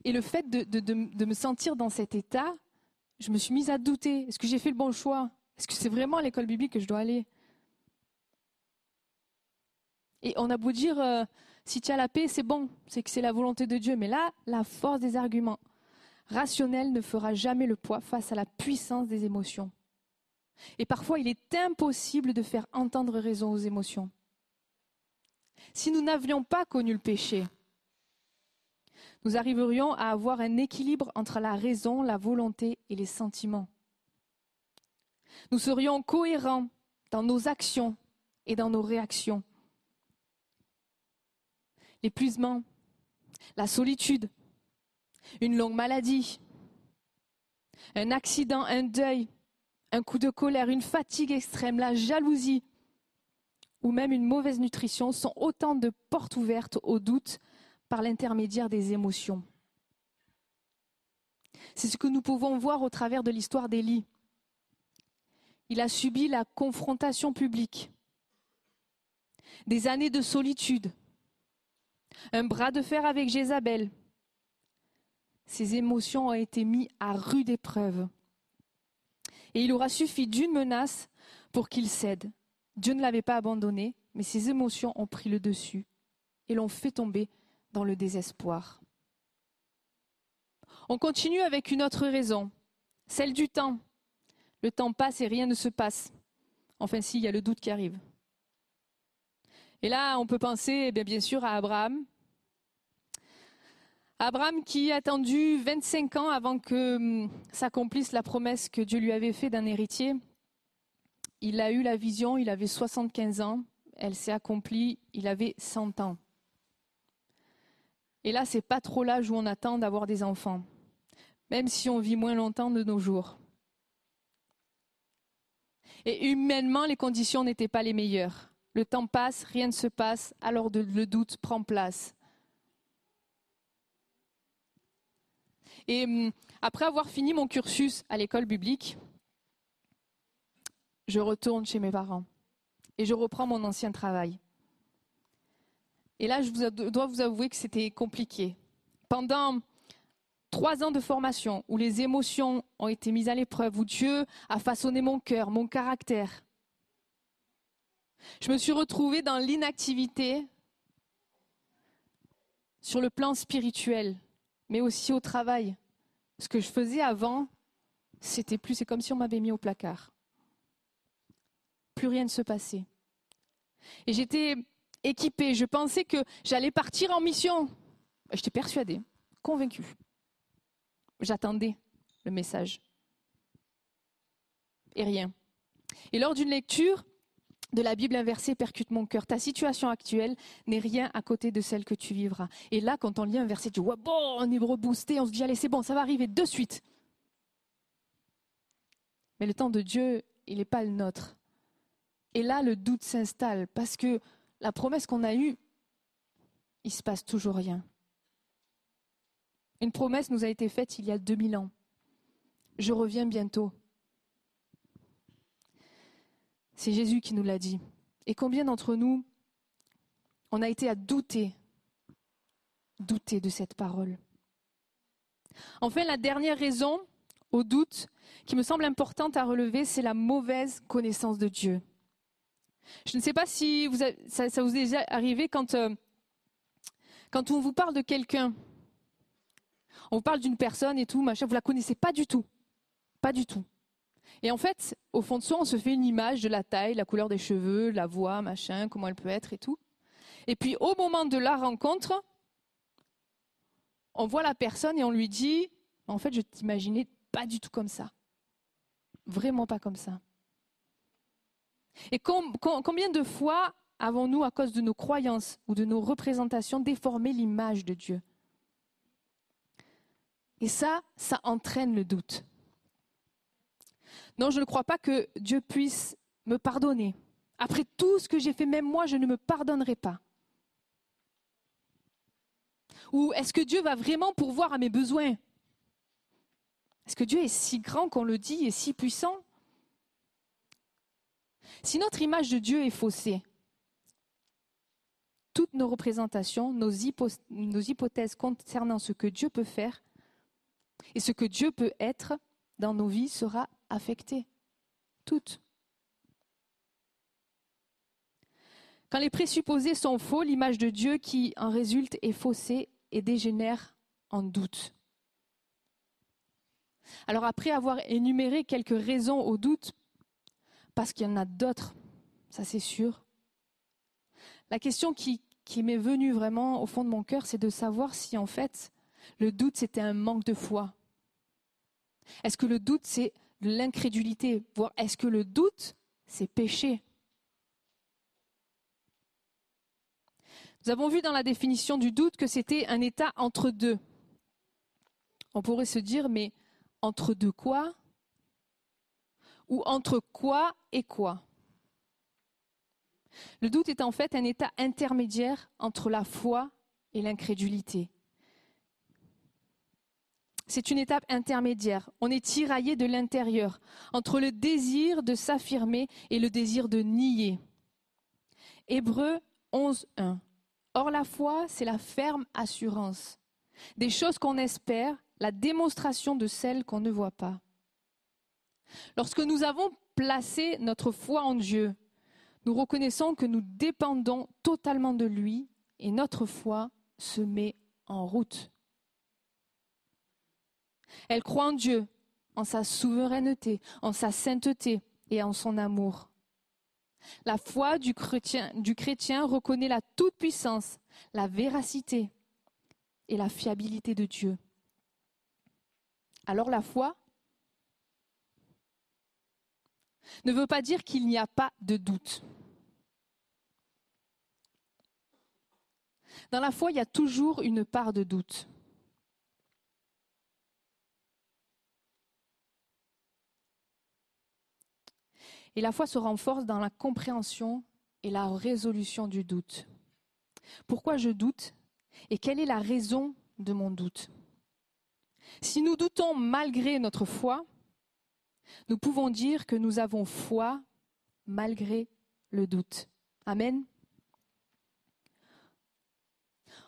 Et le fait de, de, de, me sentir dans cet état, je me suis mise à douter. Est-ce que j'ai fait le bon choix? Est-ce que c'est vraiment à l'école biblique que je dois aller? Et on a beau dire, euh, si tu as la paix, c'est bon, c'est que c'est la volonté de Dieu. Mais là, la force des arguments rationnel ne fera jamais le poids face à la puissance des émotions. Et parfois, il est impossible de faire entendre raison aux émotions. Si nous n'avions pas connu le péché, nous arriverions à avoir un équilibre entre la raison, la volonté et les sentiments. Nous serions cohérents dans nos actions et dans nos réactions. L'épuisement, la solitude, une longue maladie, un accident, un deuil, un coup de colère, une fatigue extrême, la jalousie ou même une mauvaise nutrition sont autant de portes ouvertes au doute par l'intermédiaire des émotions. C'est ce que nous pouvons voir au travers de l'histoire d'Élie. Il a subi la confrontation publique, des années de solitude, un bras de fer avec Jézabel, ses émotions ont été mises à rude épreuve. Et il aura suffi d'une menace pour qu'il cède. Dieu ne l'avait pas abandonné, mais ses émotions ont pris le dessus et l'ont fait tomber dans le désespoir. On continue avec une autre raison, celle du temps. Le temps passe et rien ne se passe. Enfin, s'il y a le doute qui arrive. Et là, on peut penser eh bien sûr à Abraham, Abraham qui a attendu 25 ans avant que hum, s'accomplisse la promesse que Dieu lui avait faite d'un héritier. Il a eu la vision, il avait 75 ans, elle s'est accomplie, il avait 100 ans. Et là, c'est pas trop l'âge où on attend d'avoir des enfants, même si on vit moins longtemps de nos jours. Et humainement, les conditions n'étaient pas les meilleures. Le temps passe, rien ne se passe, alors le doute prend place. Et hum, après avoir fini mon cursus à l'école biblique, je retourne chez mes parents et je reprends mon ancien travail. Et là, je dois vous avouer que c'était compliqué. Pendant trois ans de formation où les émotions ont été mises à l'épreuve, où Dieu a façonné mon cœur, mon caractère, je me suis retrouvée dans l'inactivité sur le plan spirituel mais aussi au travail. Ce que je faisais avant, c'était plus, c'est comme si on m'avait mis au placard. Plus rien ne se passait. Et j'étais équipée, je pensais que j'allais partir en mission. J'étais persuadée, convaincue. J'attendais le message. Et rien. Et lors d'une lecture, de la Bible inversée percute mon cœur. Ta situation actuelle n'est rien à côté de celle que tu vivras. Et là, quand on lit un verset, bon, on est reboosté, on se dit, allez, c'est bon, ça va arriver de suite. Mais le temps de Dieu, il n'est pas le nôtre. Et là, le doute s'installe parce que la promesse qu'on a eue, il se passe toujours rien. Une promesse nous a été faite il y a 2000 ans. Je reviens bientôt. C'est Jésus qui nous l'a dit. Et combien d'entre nous, on a été à douter, douter de cette parole? Enfin, la dernière raison au doute qui me semble importante à relever, c'est la mauvaise connaissance de Dieu. Je ne sais pas si ça, vous est déjà arrivé quand, euh, quand on vous parle de quelqu'un, on vous parle d'une personne et tout, machin, vous la connaissez pas du tout. Pas du tout. Et en fait, au fond de soi, on se fait une image de la taille, la couleur des cheveux, la voix, machin, comment elle peut être et tout. Et puis au moment de la rencontre, on voit la personne et on lui dit, en fait, je t'imaginais pas du tout comme ça. Vraiment pas comme ça. Et combien de fois avons-nous, à cause de nos croyances ou de nos représentations, déformé l'image de Dieu? Et ça, ça entraîne le doute. Non, je ne crois pas que Dieu puisse me pardonner. Après tout ce que j'ai fait, même moi, je ne me pardonnerai pas. Ou est-ce que Dieu va vraiment pourvoir à mes besoins? Est-ce que Dieu est si grand qu'on le dit et si puissant? Si notre image de Dieu est faussée, toutes nos représentations, nos, hypothèses concernant ce que Dieu peut faire et ce que Dieu peut être dans nos vies sera affectée. Toutes. Quand les présupposés sont faux, l'image de Dieu qui en résulte est faussée et dégénère en doute. Alors après avoir énuméré quelques raisons au doute, parce qu'il y en a d'autres, ça c'est sûr, la question qui m'est venue vraiment au fond de mon cœur, c'est de savoir si en fait le doute c'était un manque de foi. Est-ce que le doute c'est de l'incrédulité, voire est-ce que le doute c'est péché? Nous avons vu dans la définition du doute que c'était un état entre deux. On pourrait se dire, mais entre deux quoi? Ou entre quoi et quoi? Le doute est en fait un état intermédiaire entre la foi et l'incrédulité. C'est une étape intermédiaire. On est tiraillé de l'intérieur entre le désir de s'affirmer et le désir de nier. Hébreu 11, 1. Or la foi, c'est la ferme assurance des choses qu'on espère, la démonstration de celles qu'on ne voit pas. Lorsque nous avons placé notre foi en Dieu, nous reconnaissons que nous dépendons totalement de lui et notre foi se met en route. Elle croit en Dieu, en sa souveraineté, en sa sainteté et en son amour. La foi du chrétien, reconnaît la toute-puissance, la véracité et la fiabilité de Dieu. Alors la foi ne veut pas dire qu'il n'y a pas de doute. Dans la foi, il y a toujours une part de doute. Et la foi se renforce dans la compréhension et la résolution du doute. Pourquoi je doute et quelle est la raison de mon doute? Si nous doutons malgré notre foi, nous pouvons dire que nous avons foi malgré le doute. Amen.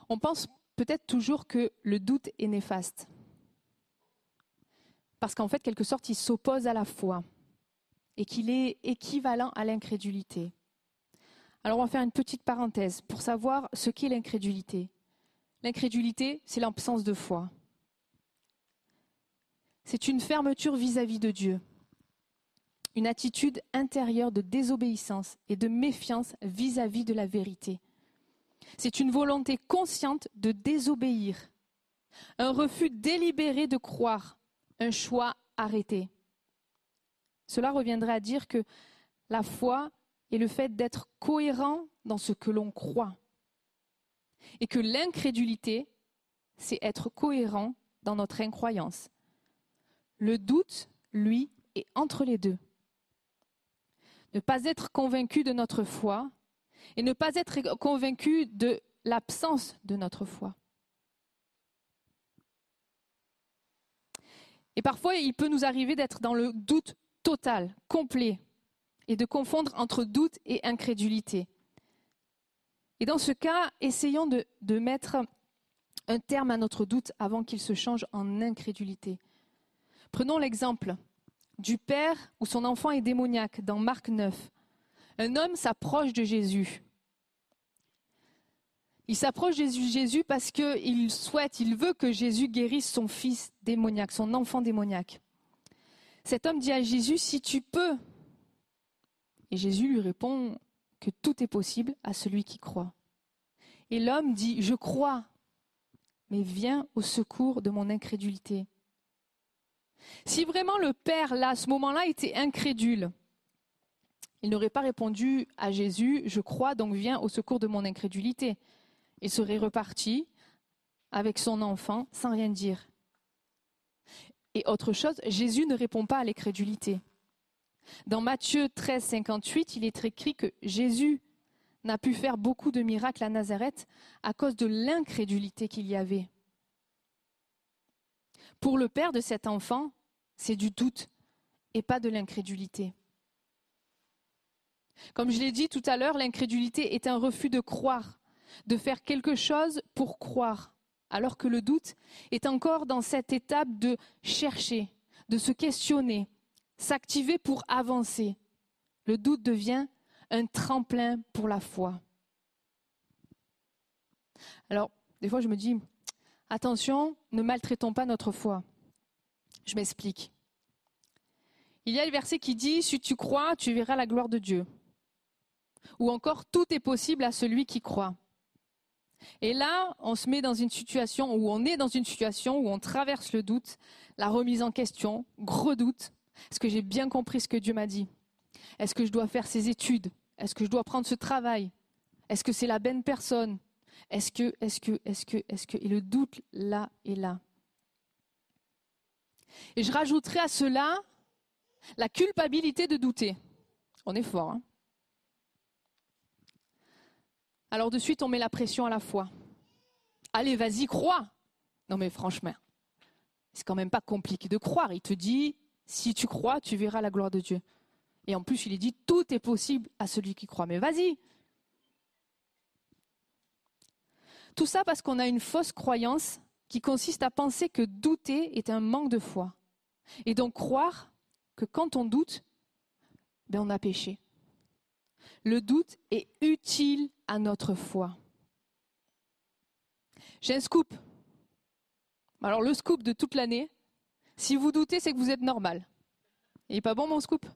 On pense peut-être toujours que le doute est néfaste. Parce qu'en fait, quelque sorte, il s'oppose à la foi et qu'il est équivalent à l'incrédulité. Alors on va faire une petite parenthèse pour savoir ce qu'est l'incrédulité. L'incrédulité, c'est l'absence de foi. C'est une fermeture vis-à-vis de Dieu, une attitude intérieure de désobéissance et de méfiance vis-à-vis de la vérité. C'est une volonté consciente de désobéir, un refus délibéré de croire, un choix arrêté. Cela reviendrait à dire que la foi est le fait d'être cohérent dans ce que l'on croit. Et que l'incrédulité, c'est être cohérent dans notre incroyance. Le doute, lui, est entre les deux. Ne pas être convaincu de notre foi et ne pas être convaincu de l'absence de notre foi. Et parfois, il peut nous arriver d'être dans le doute total, complet, et de confondre entre doute et incrédulité. Et dans ce cas, essayons de, mettre un terme à notre doute avant qu'il se change en incrédulité. Prenons l'exemple du père où son enfant est démoniaque dans Marc 9. Un homme s'approche de Jésus. Il s'approche de Jésus parce qu'il souhaite, il veut que Jésus guérisse son fils démoniaque, son enfant démoniaque. Cet homme dit à Jésus, si tu peux. Et Jésus lui répond que tout est possible à celui qui croit. Et l'homme dit, je crois, mais viens au secours de mon incrédulité. Si vraiment le Père, là, à ce moment-là, était incrédule, il n'aurait pas répondu à Jésus, je crois, donc viens au secours de mon incrédulité. Il serait reparti avec son enfant sans rien dire. Et autre chose, Jésus ne répond pas à l'incrédulité. Dans Matthieu 13, 58, il est écrit que Jésus n'a pu faire beaucoup de miracles à Nazareth à cause de l'incrédulité qu'il y avait. Pour le père de cet enfant, c'est du doute et pas de l'incrédulité. Comme je l'ai dit tout à l'heure, l'incrédulité est un refus de croire, de faire quelque chose pour croire, alors que le doute est encore dans cette étape de chercher, de se questionner, s'activer pour avancer. Le doute devient un tremplin pour la foi. Alors, des fois, je me dis, attention, ne maltraitons pas notre foi. Je m'explique. Il y a le verset qui dit, si tu crois, tu verras la gloire de Dieu. Ou encore, tout est possible à celui qui croit. Et là, on se met dans une situation où on est dans une situation où on traverse le doute, la remise en question, gros doute. Est-ce que j'ai bien compris ce que Dieu m'a dit? Est-ce que je dois faire ces études? Est-ce que je dois prendre ce travail? Est-ce que c'est la bonne personne? Est-ce que, est-ce que, est-ce que, est-ce que? Et le doute là et là. Et je rajouterai à cela la culpabilité de douter. On est fort, hein Alors de suite, on met la pression à la foi. Allez, vas-y, crois. Non mais franchement, c'est quand même pas compliqué de croire. Il te dit, si tu crois, tu verras la gloire de Dieu. Et en plus, il est dit, tout est possible à celui qui croit. Mais vas-y. Tout ça parce qu'on a une fausse croyance qui consiste à penser que douter est un manque de foi. Et donc croire que quand on doute, ben on a péché. Le doute est utile à notre foi. J'ai un scoop. Alors le scoop de toute l'année, si vous doutez, c'est que vous êtes normal. Il n'est pas bon mon scoop?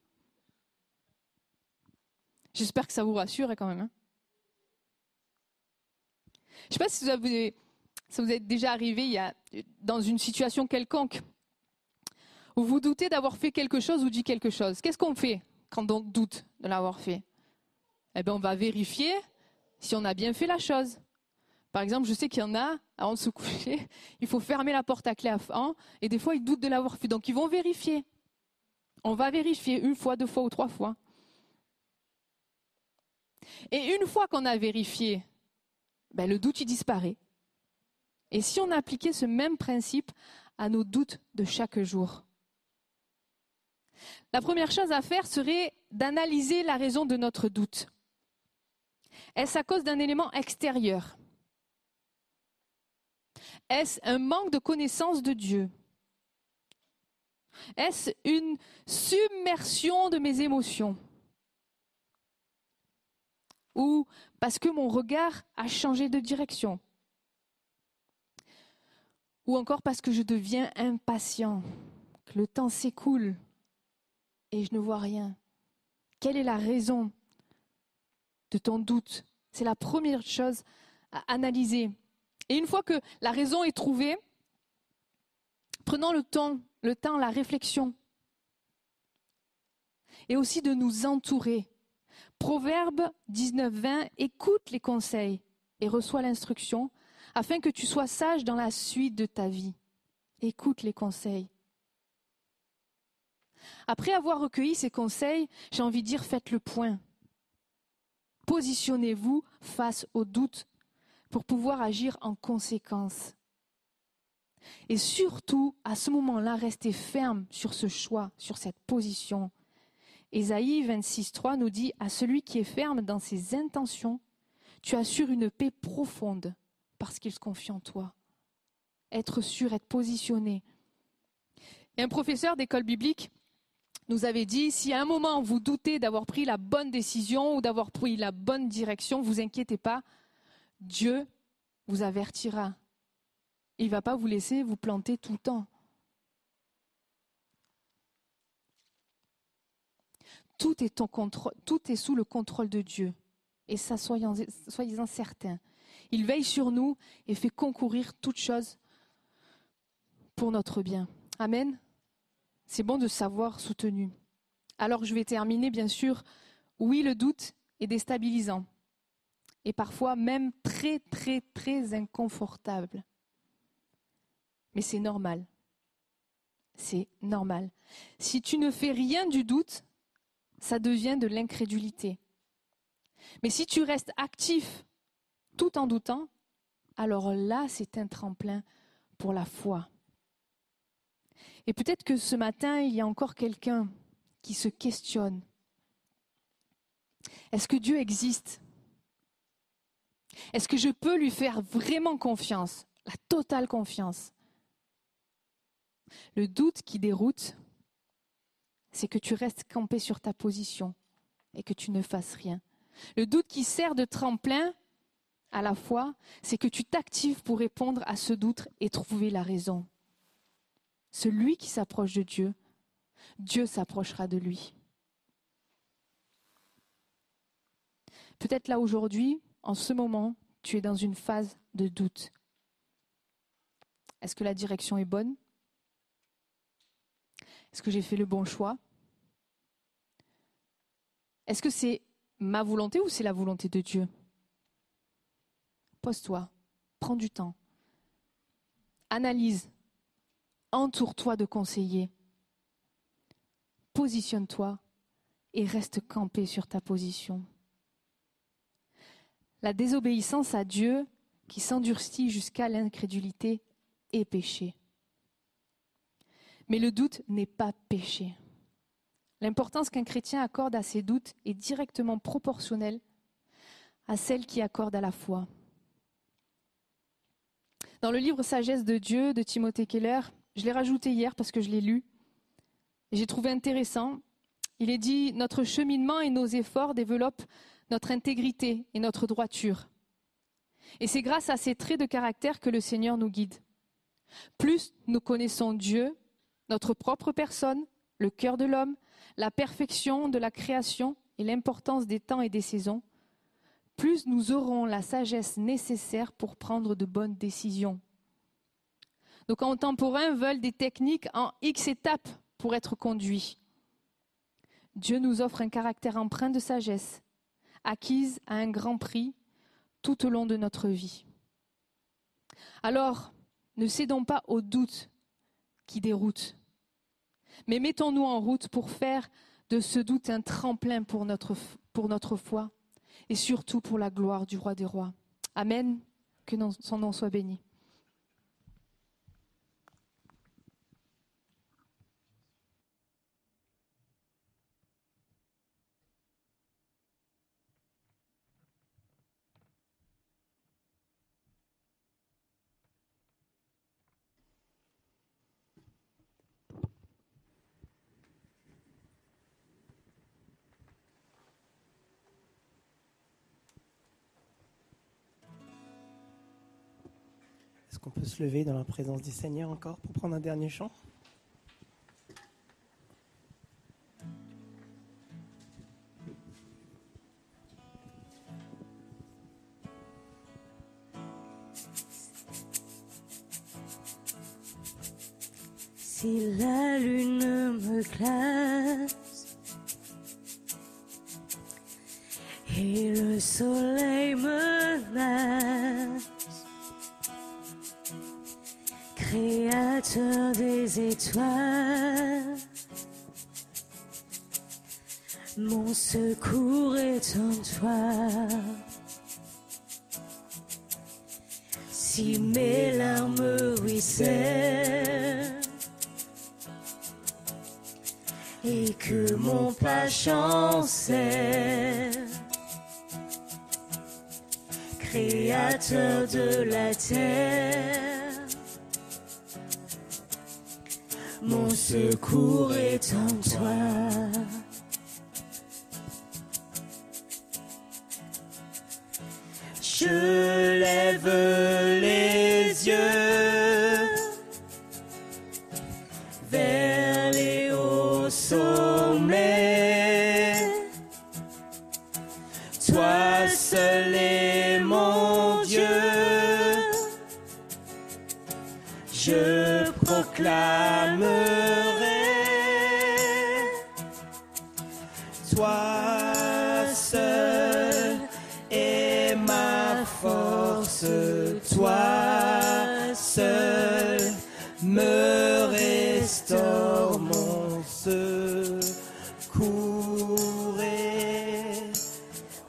J'espère que ça vous rassure quand même. Hein. Je ne sais pas si vous avez, ça vous est déjà arrivé dans une situation quelconque où vous doutez d'avoir fait quelque chose ou dit quelque chose. Qu'est-ce qu'on fait quand on doute de l'avoir fait? Eh bien, on va vérifier si on a bien fait la chose. Par exemple, je sais qu'il y en a, avant de se coucher, il faut fermer la porte à clé à fin, et des fois, ils doutent de l'avoir fait. Donc, ils vont vérifier. On va vérifier une fois, deux fois ou trois fois. Et une fois qu'on a vérifié, ben, le doute, disparaît. Et si on appliquait ce même principe à nos doutes de chaque jour? La première chose à faire serait d'analyser la raison de notre doute. Est-ce à cause d'un élément extérieur? Est-ce un manque de connaissance de Dieu? Est-ce une submersion de mes émotions? Ou parce que mon regard a changé de direction? Ou encore parce que je deviens impatient, que le temps s'écoule et je ne vois rien? Quelle est la raison de ton doute. C'est la première chose à analyser. Et une fois que la raison est trouvée, prenons le temps, le temps, la réflexion. Et aussi de nous entourer. Proverbe 19, 20, écoute les conseils et reçois l'instruction afin que tu sois sage dans la suite de ta vie. Écoute les conseils. Après avoir recueilli ces conseils, j'ai envie de dire faites le point positionnez-vous face au doute pour pouvoir agir en conséquence. Et surtout, à ce moment-là, restez ferme sur ce choix, sur cette position. Ésaïe 26.3 nous dit, à celui qui est ferme dans ses intentions, tu assures une paix profonde parce qu'il se confie en toi. Être sûr, être positionné. Et un professeur d'école biblique nous avait dit, si à un moment vous doutez d'avoir pris la bonne décision ou d'avoir pris la bonne direction, vous inquiétez pas, Dieu vous avertira. Il ne va pas vous laisser vous planter tout le temps. Tout est, tout est sous le contrôle de Dieu. Et ça, soyez-en certains. Il veille sur nous et fait concourir toutes choses pour notre bien. Amen c'est bon de savoir soutenu. Alors je vais terminer, bien sûr. Oui, le doute est déstabilisant et parfois même très, très, très inconfortable. Mais c'est normal. C'est normal. Si tu ne fais rien du doute, ça devient de l'incrédulité. Mais si tu restes actif tout en doutant, alors là, c'est un tremplin pour la foi. Et peut-être que ce matin, il y a encore quelqu'un qui se questionne. Est-ce que Dieu existe? Est-ce que je peux lui faire vraiment confiance, la totale confiance? Le doute qui déroute, c'est que tu restes campé sur ta position et que tu ne fasses rien. Le doute qui sert de tremplin à la fois, c'est que tu t'actives pour répondre à ce doute et trouver la raison. Celui qui s'approche de Dieu, Dieu s'approchera de lui. Peut-être là aujourd'hui, en ce moment, tu es dans une phase de doute. Est-ce que la direction est bonne? Est-ce que j'ai fait le bon choix? Est-ce que c'est ma volonté ou c'est la volonté de Dieu? Pose-toi, prends du temps, analyse, entoure-toi de conseillers, positionne-toi et reste campé sur ta position. La désobéissance à Dieu qui s'endurcit jusqu'à l'incrédulité est péché. Mais le doute n'est pas péché. L'importance qu'un chrétien accorde à ses doutes est directement proportionnelle à celle qu'il accorde à la foi. Dans le livre Sagesse de Dieu de Timothée Keller, je l'ai rajouté hier parce que je l'ai lu, et j'ai trouvé intéressant. Il est dit Notre cheminement et nos efforts développent notre intégrité et notre droiture. Et c'est grâce à ces traits de caractère que le Seigneur nous guide. Plus nous connaissons Dieu, notre propre personne, le cœur de l'homme, la perfection de la création et l'importance des temps et des saisons, plus nous aurons la sagesse nécessaire pour prendre de bonnes décisions. Nos contemporains veulent des techniques en X étapes pour être conduits. Dieu nous offre un caractère empreint de sagesse, acquise à un grand prix tout au long de notre vie. Alors, ne cédons pas aux doutes qui déroutent, mais mettons-nous en route pour faire de ce doute un tremplin pour notre, pour notre foi et surtout pour la gloire du roi des rois. Amen. Que son nom soit béni. Qu'on peut se lever dans la présence du Seigneur encore pour prendre un dernier chant mon secours est en toi. Si mes larmes ruissellent et que mon pas chancelle, Créateur de la terre, mon secours est en toi.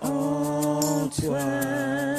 En toi.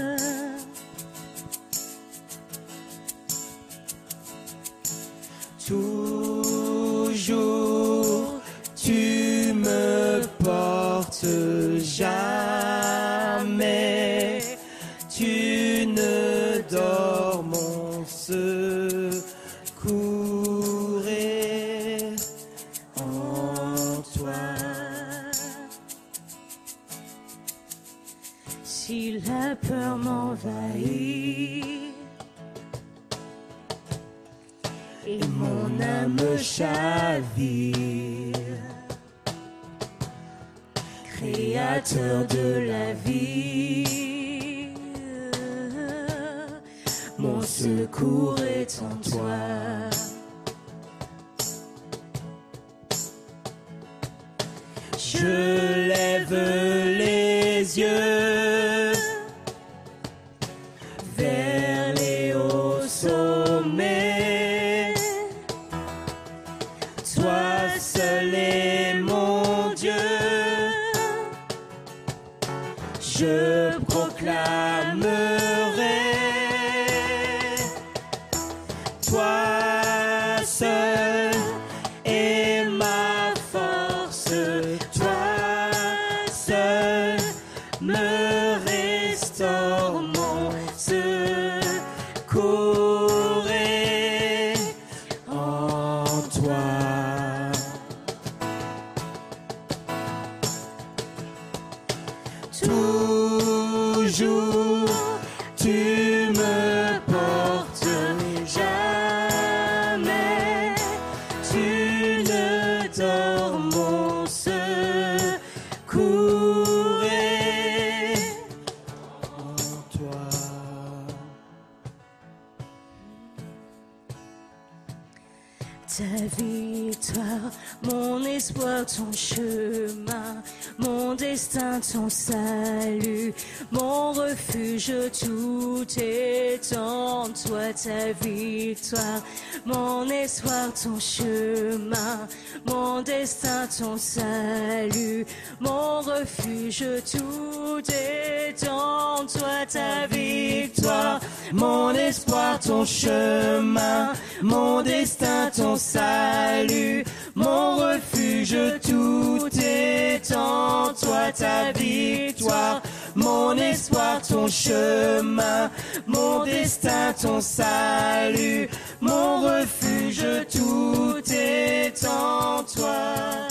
Ton chemin, mon destin, ton salut, mon refuge, tout est en toi. Ta victoire, Mon espoir, ton chemin, mon destin, ton salut, mon refuge, tout est en toi, ta victoire. Mon espoir, ton chemin, mon destin, ton salut, mon refuge, tout est en toi.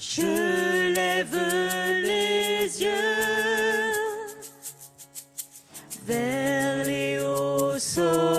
Je lève les yeux vers les hauts.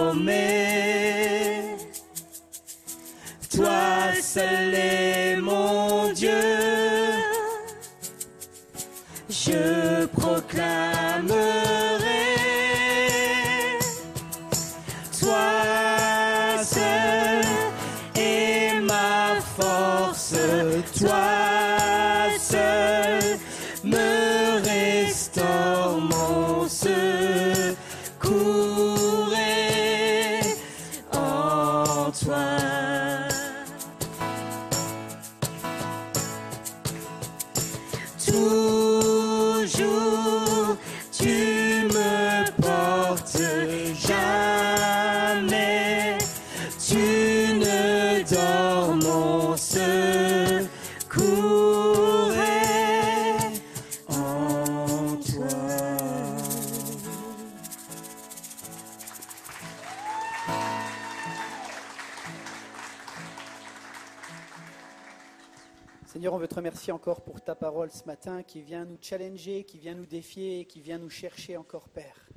Te remercier encore pour ta parole ce matin qui vient nous challenger, qui vient nous défier, qui vient nous chercher encore, Père.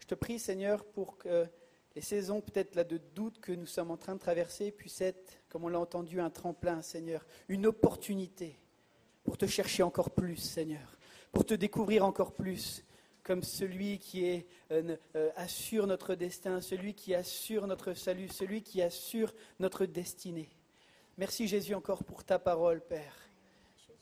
Je te prie, Seigneur, pour que les saisons peut-être là de doute que nous sommes en train de traverser puissent être, comme on l'a entendu, un tremplin, Seigneur, une opportunité pour te chercher encore plus, Seigneur, pour te découvrir encore plus comme celui qui euh, euh, assure notre destin, celui qui assure notre salut, celui qui assure notre destinée. Merci Jésus encore pour ta parole, Père.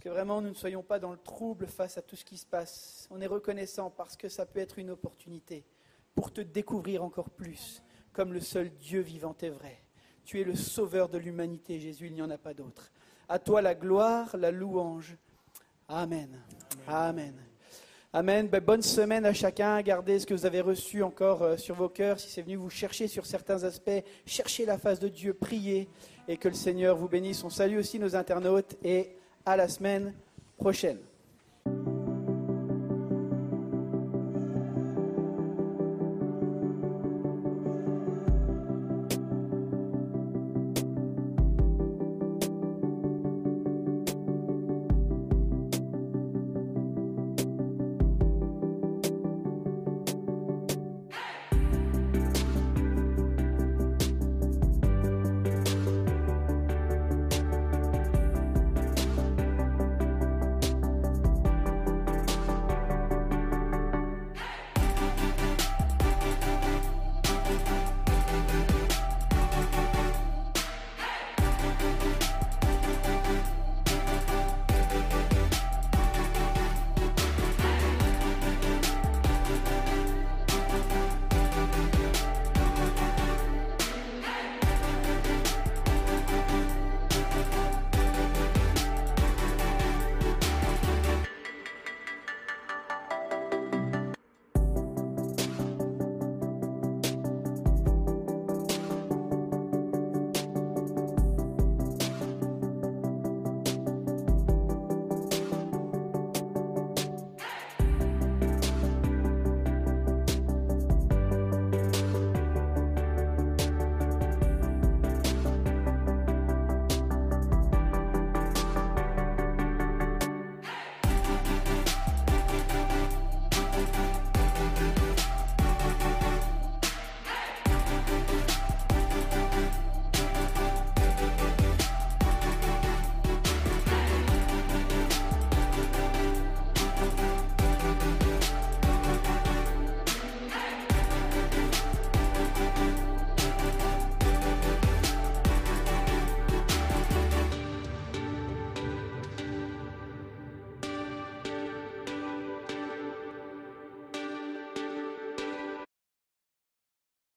Que vraiment nous ne soyons pas dans le trouble face à tout ce qui se passe. On est reconnaissant parce que ça peut être une opportunité pour te découvrir encore plus comme le seul Dieu vivant et vrai. Tu es le sauveur de l'humanité, Jésus, il n'y en a pas d'autre. À toi la gloire, la louange. Amen. Amen. Amen. Ben, bonne semaine à chacun. Gardez ce que vous avez reçu encore euh, sur vos cœurs. Si c'est venu vous chercher sur certains aspects, cherchez la face de Dieu, priez et que le Seigneur vous bénisse. On salue aussi nos internautes et à la semaine prochaine.